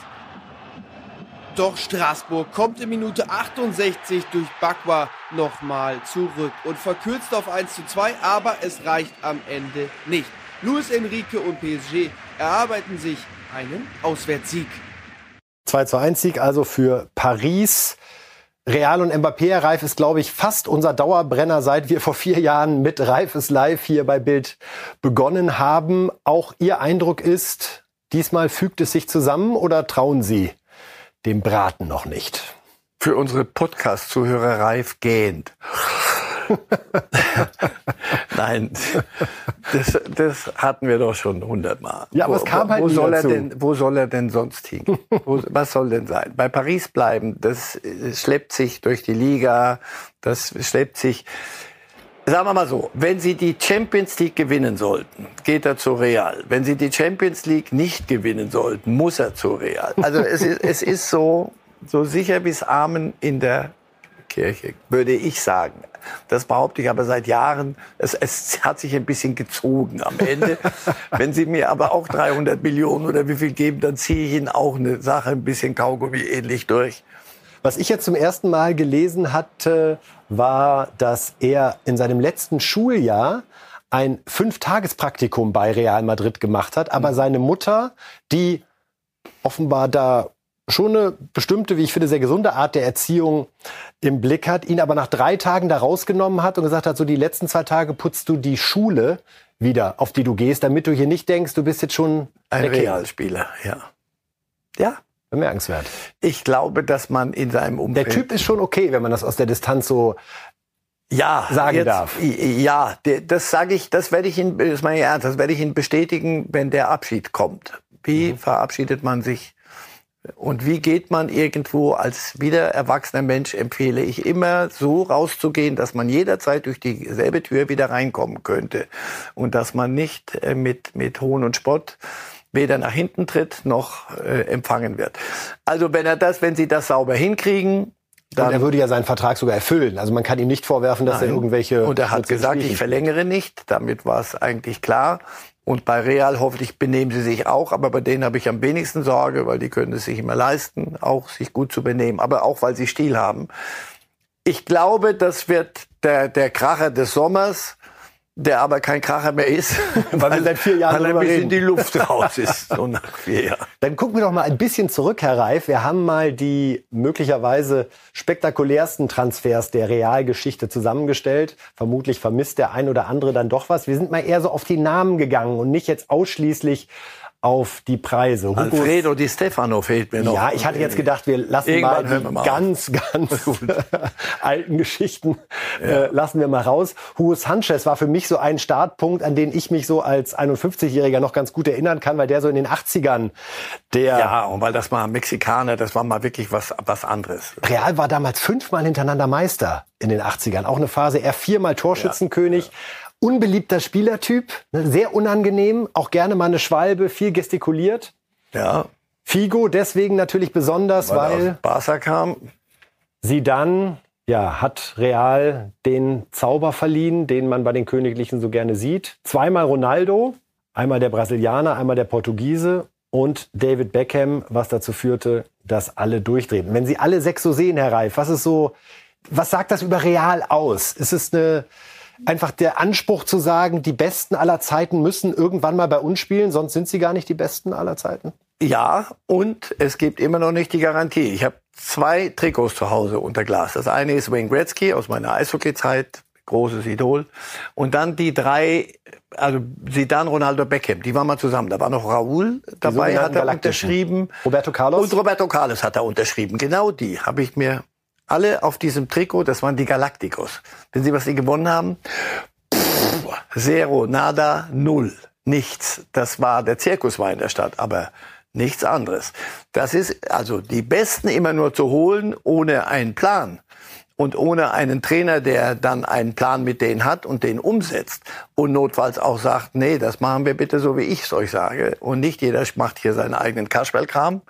Doch Straßburg kommt in Minute 68 durch Bakwa nochmal zurück und verkürzt auf 1 zu 2, aber es reicht am Ende nicht. Luis Enrique und PSG erarbeiten sich einen Auswärtssieg. 2 zu 1 Sieg also für Paris. Real und Mbappé, Reif, ist, glaube ich, fast unser Dauerbrenner, seit wir vor vier Jahren mit Reif ist live hier bei Bild begonnen haben. Auch Ihr Eindruck ist, diesmal fügt es sich zusammen oder trauen Sie dem Braten noch nicht? Für unsere Podcast-Zuhörer reif gehend. Nein, das, das hatten wir doch schon hundertmal. Ja, aber Wo- es kam halt wo soll er dazu. denn, Wo soll er denn sonst hin? wo, was soll denn sein? Bei Paris bleiben, das äh, schleppt sich durch die Liga, das schleppt sich... Sagen wir mal so, wenn Sie die Champions League gewinnen sollten, geht er zu Real. Wenn Sie die Champions League nicht gewinnen sollten, muss er zu Real. Also es ist, es ist so, so sicher wie es Amen in der Kirche, würde ich sagen. Das behaupte ich aber seit Jahren. Es, es hat sich ein bisschen gezogen am Ende. Wenn Sie mir aber auch 300 Millionen oder wie viel geben, dann ziehe ich Ihnen auch eine Sache ein bisschen Kaugummi ähnlich durch. Was ich jetzt zum ersten Mal gelesen hatte, war, dass er in seinem letzten Schuljahr ein Fünftagespraktikum bei Real Madrid gemacht hat, aber seine Mutter, die offenbar da schon eine bestimmte, wie ich finde, sehr gesunde Art der Erziehung im Blick hat, ihn aber nach drei Tagen da rausgenommen hat und gesagt hat, so die letzten zwei Tage putzt du die Schule wieder, auf die du gehst, damit du hier nicht denkst, du bist jetzt schon Ein der. Realspieler, ja. Ja, Bemerkenswert. ich glaube, dass man in seinem Der Umfeld... Typ ist schon okay, wenn man das aus der Distanz so ja, sagen darf. Ja, der- das sage ich, das werde ich Ihnen, das meine ich ernst, das werde ich Ihnen bestätigen, wenn der Abschied kommt. Wie Mhm. verabschiedet man sich? Und wie geht man irgendwo als wieder erwachsener Mensch, empfehle ich immer so rauszugehen, dass man jederzeit durch dieselbe Tür wieder reinkommen könnte. Und dass man nicht äh, mit, mit Hohn und Spott weder nach hinten tritt noch äh, empfangen wird. Also wenn er das, wenn Sie das sauber hinkriegen, Und er würde ja seinen Vertrag sogar erfüllen. Also man kann ihm nicht vorwerfen, dass er Nein. irgendwelche. Und er hat gesagt, ich verlängere nicht. Damit war es eigentlich klar. Und bei Real hoffentlich benehmen sie sich auch, aber bei denen habe ich am wenigsten Sorge, weil die können es sich immer leisten, auch sich gut zu benehmen, aber auch weil sie Stil haben. Ich glaube, das wird der, der Kracher des Sommers, der aber kein Kracher mehr ist, Weil wir seit vier Jahren weil ein bisschen reden. die Luft raus ist. So nach vier Jahren. Dann gucken wir doch mal ein bisschen zurück, Herr Reif. Wir haben mal die möglicherweise spektakulärsten Transfers der Realgeschichte zusammengestellt. Vermutlich vermisst der ein oder andere dann doch was. Wir sind mal eher so auf die Namen gegangen und nicht jetzt ausschließlich auf die Preise. Hugo, Alfredo Di Stefano fehlt mir noch. Ja, ich hatte jetzt gedacht, wir lassen Irgendwann mal die mal ganz, ganz alten Geschichten ja. äh, lassen wir mal raus. Hugo Sanchez war für mich so ein Startpunkt, an den ich mich so als 51-Jähriger noch ganz gut erinnern kann, weil der so in den 80ern der... Ja, und weil das mal Mexikaner, das war mal wirklich was, was anderes. Real war damals fünfmal hintereinander Meister in den 80ern. Auch eine Phase, er viermal Torschützenkönig. Ja, ja unbeliebter Spielertyp, ne, sehr unangenehm, auch gerne mal eine Schwalbe, viel gestikuliert. Ja. Figo deswegen natürlich besonders, weil, weil Barca kam. Sie dann ja, hat Real den Zauber verliehen, den man bei den Königlichen so gerne sieht. Zweimal Ronaldo, einmal der Brasilianer, einmal der Portugiese und David Beckham, was dazu führte, dass alle durchdrehten. Wenn Sie alle sechs so sehen, Herr Reif, was ist so, was sagt das über Real aus? Ist es eine einfach der Anspruch zu sagen, die Besten aller Zeiten müssen irgendwann mal bei uns spielen, sonst sind sie gar nicht die Besten aller Zeiten? Ja, und es gibt immer noch nicht die Garantie. Ich habe zwei Trikots zu Hause unter Glas. Das eine ist Wayne Gretzky aus meiner Eishockey-Zeit, großes Idol. Und dann die drei, also Zidane, Ronaldo, Beckham, die waren mal zusammen. Da war noch Raúl dabei, hat er unterschrieben. Roberto Carlos? Und Roberto Carlos hat er unterschrieben. Genau die habe ich mir alle auf diesem Trikot, das waren die Galacticos. Wissen Sie, was die gewonnen haben? Puh, zero, nada, null, nichts. Das war der Zirkus war in der Stadt, aber nichts anderes. Das ist also die Besten immer nur zu holen ohne einen Plan und ohne einen Trainer, der dann einen Plan mit denen hat und den umsetzt und notfalls auch sagt, nee, das machen wir bitte so, wie ich es euch sage und nicht jeder macht hier seinen eigenen Kasperlkram,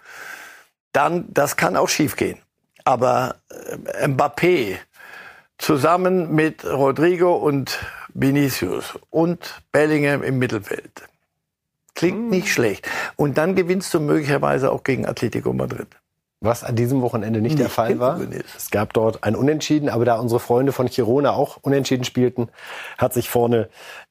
dann das kann auch schiefgehen. Aber äh, Mbappé zusammen mit Rodrigo und Vinicius und Bellingham im Mittelfeld. Klingt nicht schlecht. Und dann gewinnst du möglicherweise auch gegen Atletico Madrid. Was an diesem Wochenende nicht, nicht der Fall war. Es gab dort ein Unentschieden, aber da unsere Freunde von Girona auch unentschieden spielten, hat sich vorne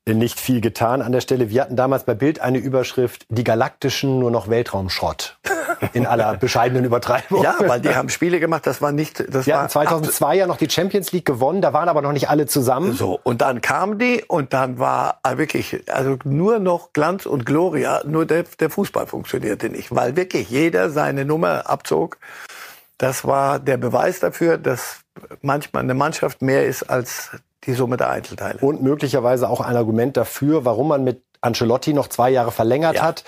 nicht viel getan an der Stelle. Wir hatten damals bei Bild eine Überschrift, die Galaktischen nur noch Weltraumschrott. In aller bescheidenen Übertreibung. Ja, weil die haben Spiele gemacht, das war nicht, das Wir war 2002 ja noch die Champions League gewonnen, da waren aber noch nicht alle zusammen. So, und dann kamen die und dann war wirklich, also nur noch Glanz und Gloria, nur der, der Fußball funktionierte nicht, weil wirklich jeder seine Nummer abzog. Das war der Beweis dafür, dass manchmal eine Mannschaft mehr ist als die Summe der Einzelteile. Und möglicherweise auch ein Argument dafür, warum man mit Ancelotti noch zwei Jahre verlängert ja. hat.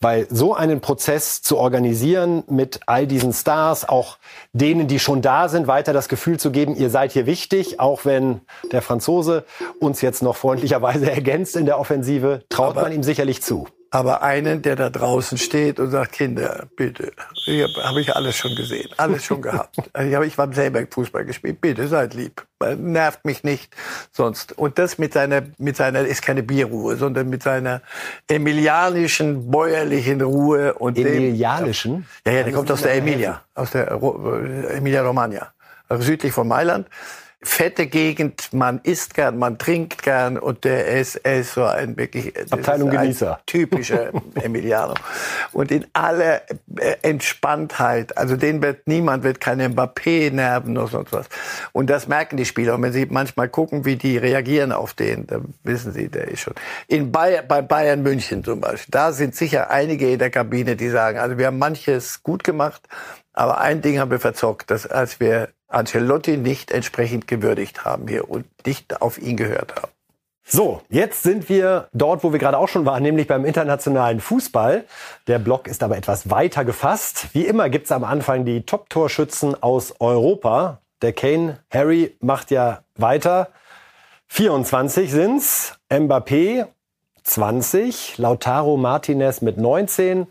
Weil so einen Prozess zu organisieren mit all diesen Stars, auch denen, die schon da sind, weiter das Gefühl zu geben, ihr seid hier wichtig, auch wenn der Franzose uns jetzt noch freundlicherweise ergänzt in der Offensive, traut Aber man ihm sicherlich zu aber einen, der da draußen steht und sagt, Kinder, bitte, hier habe ich alles schon gesehen, alles schon gehabt. Also ich habe selber Fußball gespielt, bitte seid lieb, nervt mich nicht sonst. Und das mit seiner, mit seiner, ist keine Bierruhe, sondern mit seiner emilianischen, bäuerlichen Ruhe. und Emilianischen? Dem, ja, ja, der kommt aus der Emilia, aus der Emilia Romagna, also südlich von Mailand fette Gegend, man isst gern, man trinkt gern und der ist, er ist so ein wirklich Abteilung ein Genießer. typischer Emiliano. Und in aller äh, Entspanntheit, also den wird niemand wird keine Mbappé nerven oder sonst was. Und das merken die Spieler. Und wenn sie manchmal gucken, wie die reagieren auf den, dann wissen sie, der ist schon. In Bayern, bei Bayern München zum Beispiel, da sind sicher einige in der Kabine, die sagen, also wir haben manches gut gemacht, aber ein Ding haben wir verzockt, dass als wir Ancelotti nicht entsprechend gewürdigt haben hier und nicht auf ihn gehört haben. So, jetzt sind wir dort, wo wir gerade auch schon waren, nämlich beim internationalen Fußball. Der Block ist aber etwas weiter gefasst. Wie immer gibt's am Anfang die Top-Torschützen aus Europa. Der Kane Harry macht ja weiter. 24 sind's. Mbappé 20. Lautaro Martinez mit 19.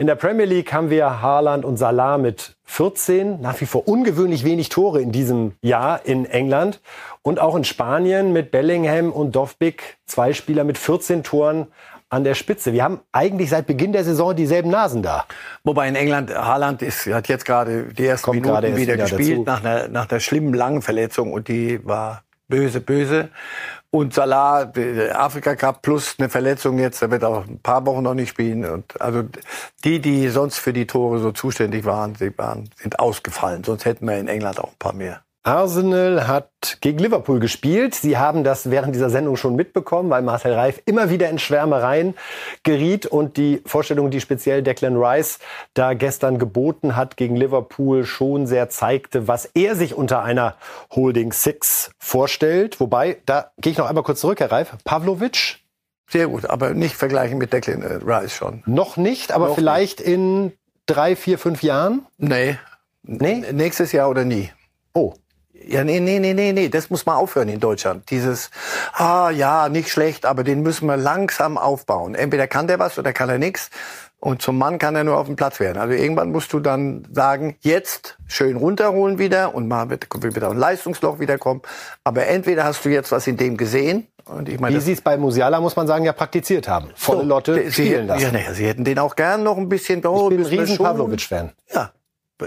In der Premier League haben wir Haaland und Salah mit 14, nach wie vor ungewöhnlich wenig Tore in diesem Jahr in England. Und auch in Spanien mit Bellingham und Dovbik zwei Spieler mit 14 Toren an der Spitze. Wir haben eigentlich seit Beginn der Saison dieselben Nasen da. Wobei in England, Haaland ist, hat jetzt gerade die ersten Kommt Minuten wieder, wieder gespielt nach einer, nach einer schlimmen langen Verletzung und die war böse, böse. Und Salah, Afrika Cup plus eine Verletzung jetzt, er wird auch ein paar Wochen noch nicht spielen. Und also die, die sonst für die Tore so zuständig waren, waren, sind ausgefallen. Sonst hätten wir in England auch ein paar mehr. Arsenal hat gegen Liverpool gespielt. Sie haben das während dieser Sendung schon mitbekommen, weil Marcel Reif immer wieder in Schwärmereien geriet und die Vorstellung, die speziell Declan Rice da gestern geboten hat gegen Liverpool, schon sehr zeigte, was er sich unter einer Holding Six vorstellt. Wobei, da gehe ich noch einmal kurz zurück, Herr Reif. Pavlovic? Sehr gut, aber nicht vergleichen mit Declan äh, Rice schon. Noch nicht, aber Noch vielleicht in drei, vier, fünf Jahren? Nee. Nee? Nächstes Jahr oder nie. Oh. Ja, nee, nee, nee, nee, nee, das muss man aufhören in Deutschland. Dieses, ah ja, nicht schlecht, aber den müssen wir langsam aufbauen. Entweder kann der was oder kann er nichts. Und zum Mann kann er nur auf dem Platz werden. Also irgendwann musst du dann sagen, jetzt schön runterholen wieder und mal wird, wird wieder ein Leistungsloch wiederkommen. Aber entweder hast du jetzt was in dem gesehen. Und ich meine, Wie Sie es bei Musiala, muss man sagen, ja praktiziert haben. Volle So, Lotte sie, spielen ja, lassen. naja, sie hätten den auch gern noch ein bisschen. Oh, Ich bin ein riesen Pavlovic-Fan. Ja,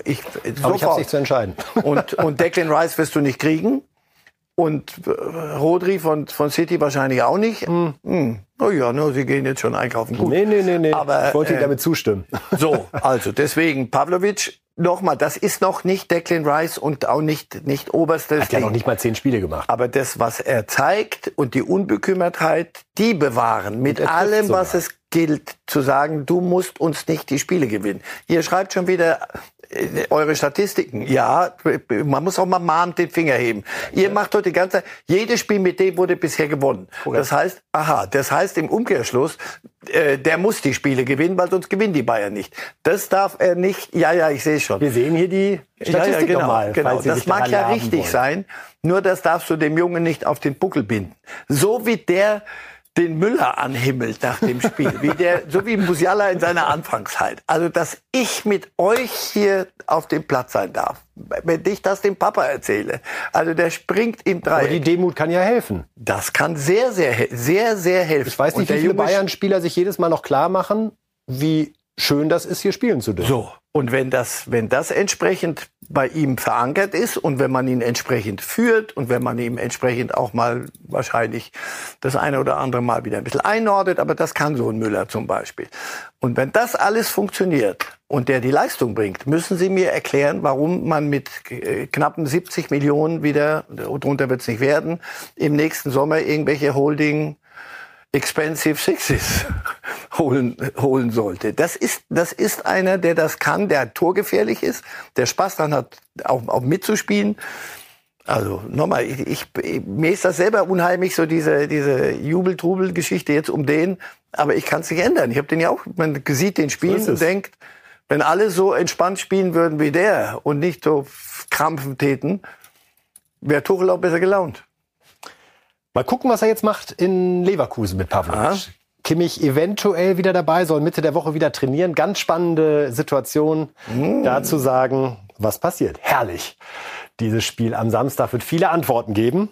ich, Aber ich habe nicht zu entscheiden. Und, und Declan Rice wirst du nicht kriegen. Und äh, Rodri von, von City wahrscheinlich auch nicht. Hm. Oh ja, no, sie gehen jetzt schon einkaufen. Gut. Nee, nee, nee, nee. Aber, ich wollte äh, damit zustimmen. So, also deswegen Pavlovic. Nochmal, das ist noch nicht Declan Rice und auch nicht, nicht oberstes Hat ja noch nicht mal zehn Spiele gemacht. Aber das, was er zeigt und die Unbekümmertheit, die bewahren. Mit allem, sogar. was es gilt, zu sagen, du musst uns nicht die Spiele gewinnen. Ihr schreibt schon wieder äh, eure Statistiken. Ja, man muss auch mal mahnt den Finger heben. Ihr macht heute die ganze Zeit, jedes Spiel mit dem wurde bisher gewonnen. Das heißt, aha, das heißt im Umkehrschluss, äh, der muss die Spiele gewinnen, weil sonst gewinnen die Bayern nicht. Das darf er nicht. Ja, ja, ich sehe schon. Wir sehen hier die Statistik ja, ja, genau, nochmal. genau. Das mag ja richtig wollen. sein, nur das darfst du dem Jungen nicht auf den Buckel binden. So wie der den Müller anhimmelt nach dem Spiel, wie der, so wie Musiala in seiner Anfangszeit. Also, dass ich mit euch hier auf dem Platz sein darf, wenn ich das dem Papa erzähle. Also, der springt im Aber die Dreieck. Demut kann ja helfen. Das kann sehr, sehr, sehr, sehr helfen. Ich weiß nicht, wie viele Bayern-Spieler sich jedes Mal noch klar machen, wie schön das ist, hier spielen zu dürfen. So. Und wenn das, wenn das entsprechend bei ihm verankert ist und wenn man ihn entsprechend führt und wenn man ihm entsprechend auch mal wahrscheinlich das eine oder andere Mal wieder ein bisschen einordnet, aber das kann so ein Müller zum Beispiel. Und wenn das alles funktioniert und der die Leistung bringt, müssen Sie mir erklären, warum man mit äh, knappen 70 Millionen wieder, drunter wird es nicht werden, im nächsten Sommer irgendwelche Holding Expensive Sixes holen, holen sollte. Das ist, das ist einer, der das kann, der torgefährlich ist, der Spaß daran hat, auch, auch mitzuspielen. Also nochmal, ich, ich, mir ist das selber unheimlich, so diese, diese Jubel-Trubel-Geschichte jetzt um den, aber ich kann es nicht ändern. Ich habe den ja auch, man sieht den spielen ist und denkt, wenn alle so entspannt spielen würden wie der und nicht so krampfen täten, wäre Tuchel auch besser gelaunt. Mal gucken, was er jetzt macht in Leverkusen mit Pavlovic. Aha. Kimmich eventuell wieder dabei, soll Mitte der Woche wieder trainieren. Ganz spannende Situation, da zu sagen, was passiert. Herrlich. Dieses Spiel am Samstag wird viele Antworten geben.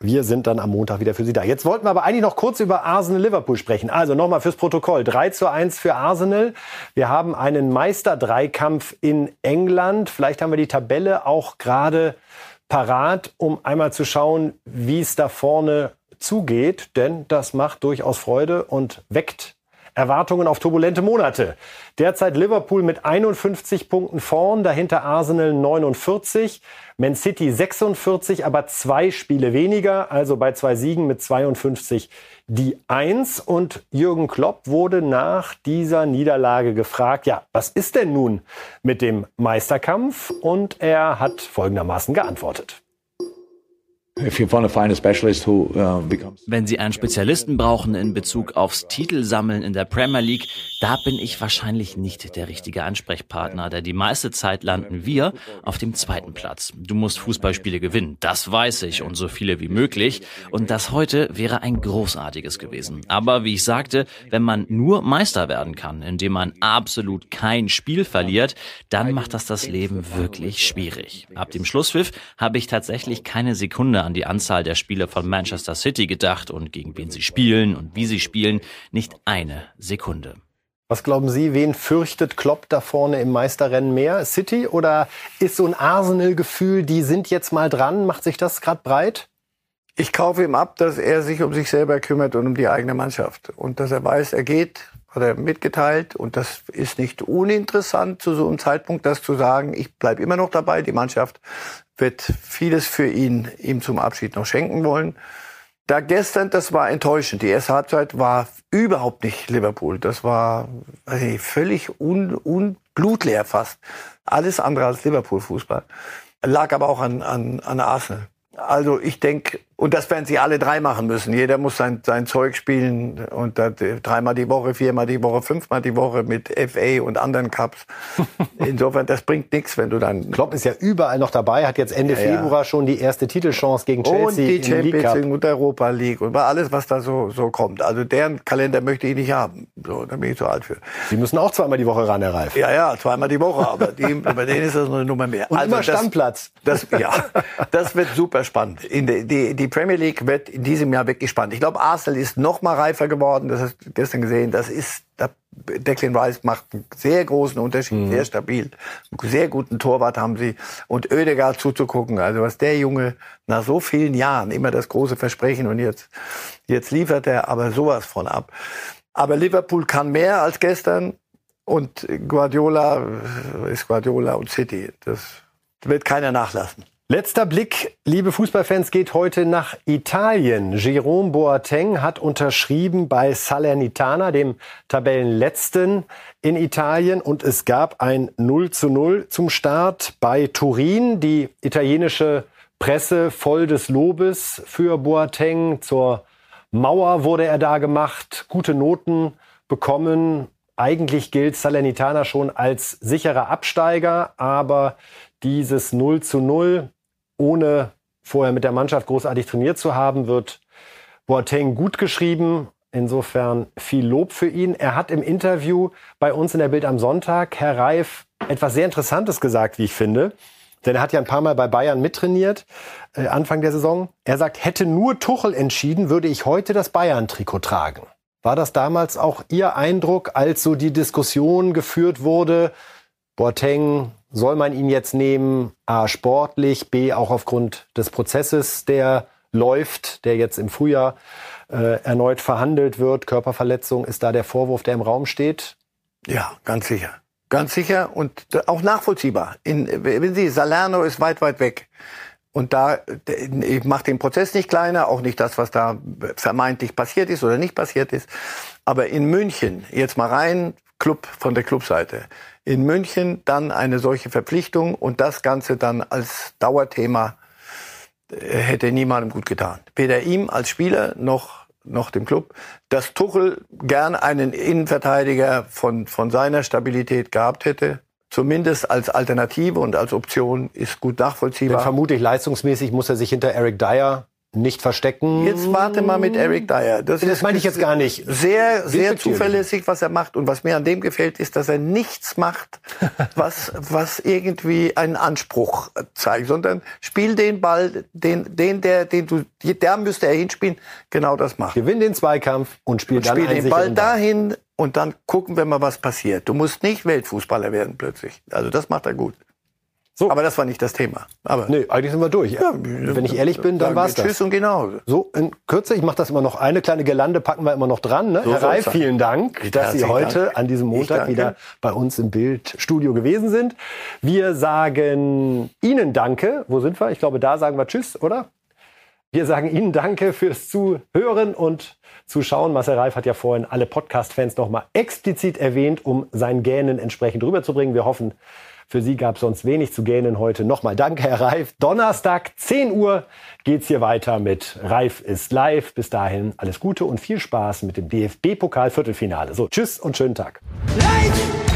Wir sind dann am Montag wieder für Sie da. Jetzt wollten wir aber eigentlich noch kurz über Arsenal-Liverpool sprechen. Also nochmal fürs Protokoll. 3 zu 1 für Arsenal. Wir haben einen Meister-Dreikampf in England. Vielleicht haben wir die Tabelle auch gerade parat, um einmal zu schauen, wie es da vorne zugeht. Denn das macht durchaus Freude und weckt Erwartungen auf turbulente Monate. Derzeit Liverpool mit 51 Punkten vorn, dahinter Arsenal 49, Man City 46, aber zwei Spiele weniger, also bei zwei Siegen mit 52 die Eins. Und Jürgen Klopp wurde nach dieser Niederlage gefragt, ja, was ist denn nun mit dem Meisterkampf? Und er hat folgendermaßen geantwortet. Wenn Sie einen Spezialisten brauchen in Bezug aufs Titelsammeln in der Premier League, da bin ich wahrscheinlich nicht der richtige Ansprechpartner, denn die meiste Zeit landen wir auf dem zweiten Platz. Du musst Fußballspiele gewinnen, das weiß ich, und so viele wie möglich. Und das heute wäre ein großartiges gewesen. Aber wie ich sagte, wenn man nur Meister werden kann, indem man absolut kein Spiel verliert, dann macht das das Leben wirklich schwierig. Ab dem Schlusspfiff habe ich tatsächlich keine Sekunde an die Anzahl der Spiele von Manchester City gedacht und gegen wen sie spielen und wie sie spielen. Nicht eine Sekunde. Was glauben Sie, wen fürchtet Klopp da vorne im Meisterrennen mehr? City oder ist so ein Arsenal-Gefühl, die sind jetzt mal dran? Macht sich das gerade breit? Ich kaufe ihm ab, dass er sich um sich selber kümmert und um die eigene Mannschaft. Und dass er weiß, er geht hat er mitgeteilt. Und das ist nicht uninteressant zu so einem Zeitpunkt, das zu sagen, ich bleibe immer noch dabei. Die Mannschaft wird vieles für ihn ihm zum Abschied noch schenken wollen. Da gestern, das war enttäuschend. Die erste Halbzeit war überhaupt nicht Liverpool. Das war also völlig un, un, fast. Alles andere als Liverpool-Fußball. Lag aber auch an, an, an Arsenal. Also ich denke, und das werden sie alle drei machen müssen. Jeder muss sein, sein Zeug spielen und das, dreimal die Woche, viermal die Woche, fünfmal die Woche mit FA und anderen Cups. Insofern, das bringt nichts, wenn du dann... Klopp ist ja überall noch dabei, hat jetzt Ende ja, Februar ja. schon die erste Titelchance gegen Chelsea Und die Champions League und Europa League und alles, was da so, so kommt. Also deren Kalender möchte ich nicht haben. So, da bin ich zu alt für. Sie müssen auch zweimal die Woche ran, Herr Reif. Ja, ja, zweimal die Woche, aber die, bei denen ist das eine Nummer mehr. Und also immer Stammplatz. Das, das, ja, das wird super spannend. In die, die, die Premier League wird in diesem Jahr wirklich spannend. Ich glaube, Arsenal ist noch mal reifer geworden. Das hast du gestern gesehen. Das ist, Declan Rice macht einen sehr großen Unterschied, mhm. sehr stabil. Einen sehr guten Torwart haben sie. Und Oedegaard zuzugucken. Also was der Junge nach so vielen Jahren immer das große Versprechen und jetzt, jetzt liefert er aber sowas von ab. Aber Liverpool kann mehr als gestern. Und Guardiola ist Guardiola und City. Das wird keiner nachlassen. Letzter Blick, liebe Fußballfans, geht heute nach Italien. Jerome Boateng hat unterschrieben bei Salernitana, dem Tabellenletzten in Italien. Und es gab ein 0 zu 0 zum Start bei Turin. Die italienische Presse voll des Lobes für Boateng. Zur Mauer wurde er da gemacht, gute Noten bekommen. Eigentlich gilt Salernitana schon als sicherer Absteiger, aber dieses 0 zu 0 ohne vorher mit der Mannschaft großartig trainiert zu haben, wird Boateng gut geschrieben. Insofern viel Lob für ihn. Er hat im Interview bei uns in der Bild am Sonntag, Herr Reif, etwas sehr Interessantes gesagt, wie ich finde. Denn er hat ja ein paar Mal bei Bayern mittrainiert, äh, Anfang der Saison. Er sagt, hätte nur Tuchel entschieden, würde ich heute das Bayern-Trikot tragen. War das damals auch Ihr Eindruck, als so die Diskussion geführt wurde, Boateng soll man ihn jetzt nehmen, A, sportlich, B, auch aufgrund des Prozesses, der läuft, der jetzt im Frühjahr äh, erneut verhandelt wird. Körperverletzung ist da der Vorwurf, der im Raum steht? Ja, ganz sicher. Ganz sicher und auch nachvollziehbar. In, wenn Sie, Salerno ist weit, weit weg. Und da, ich mache den Prozess nicht kleiner, auch nicht das, was da vermeintlich passiert ist oder nicht passiert ist. Aber in München, jetzt mal rein, Club von der Clubseite in München dann eine solche Verpflichtung und das Ganze dann als Dauerthema äh, hätte niemandem gut getan. Weder ihm als Spieler noch, noch dem Club. Dass Tuchel gern einen Innenverteidiger von, von seiner Stabilität gehabt hätte, zumindest als Alternative und als Option, ist gut nachvollziehbar. Denn vermutlich leistungsmäßig muss er sich hinter Eric Dyer nicht verstecken. Jetzt warte mal mit Eric Dyer. Das, das meine ich jetzt gar nicht. Sehr, sehr zuverlässig, was er macht. Und was mir an dem gefällt, ist, dass er nichts macht, was, was irgendwie einen Anspruch zeigt, sondern spiel den Ball, den, den, der, den du, der müsste er hinspielen, genau das macht. Gewinn den Zweikampf und spiel und dann spiel den Ball dahin und dann gucken wir mal, was passiert. Du musst nicht Weltfußballer werden plötzlich. Also das macht er gut. So. Aber das war nicht das Thema. Aber nee, eigentlich sind wir durch. Ja, Wenn ich ehrlich bin, dann war's das. Tschüss und genau. So, in Kürze, ich mache das immer noch. Eine kleine Gelande packen wir immer noch dran. Ne? So Herr Reif, vielen Dank, dass Sie heute Dank. an diesem Montag wieder bei uns im Bildstudio gewesen sind. Wir sagen Ihnen Danke. Wo sind wir? Ich glaube, da sagen wir Tschüss, oder? Wir sagen Ihnen Danke fürs Zuhören und Zuschauen. Marcel Reif hat ja vorhin alle Podcast-Fans nochmal explizit erwähnt, um sein Gähnen entsprechend rüberzubringen. Wir hoffen, für Sie gab es sonst wenig zu gähnen heute. Nochmal danke, Herr Reif. Donnerstag, 10 Uhr, geht's hier weiter mit Reif ist live. Bis dahin alles Gute und viel Spaß mit dem DFB-Pokal-Viertelfinale. So, tschüss und schönen Tag. Live!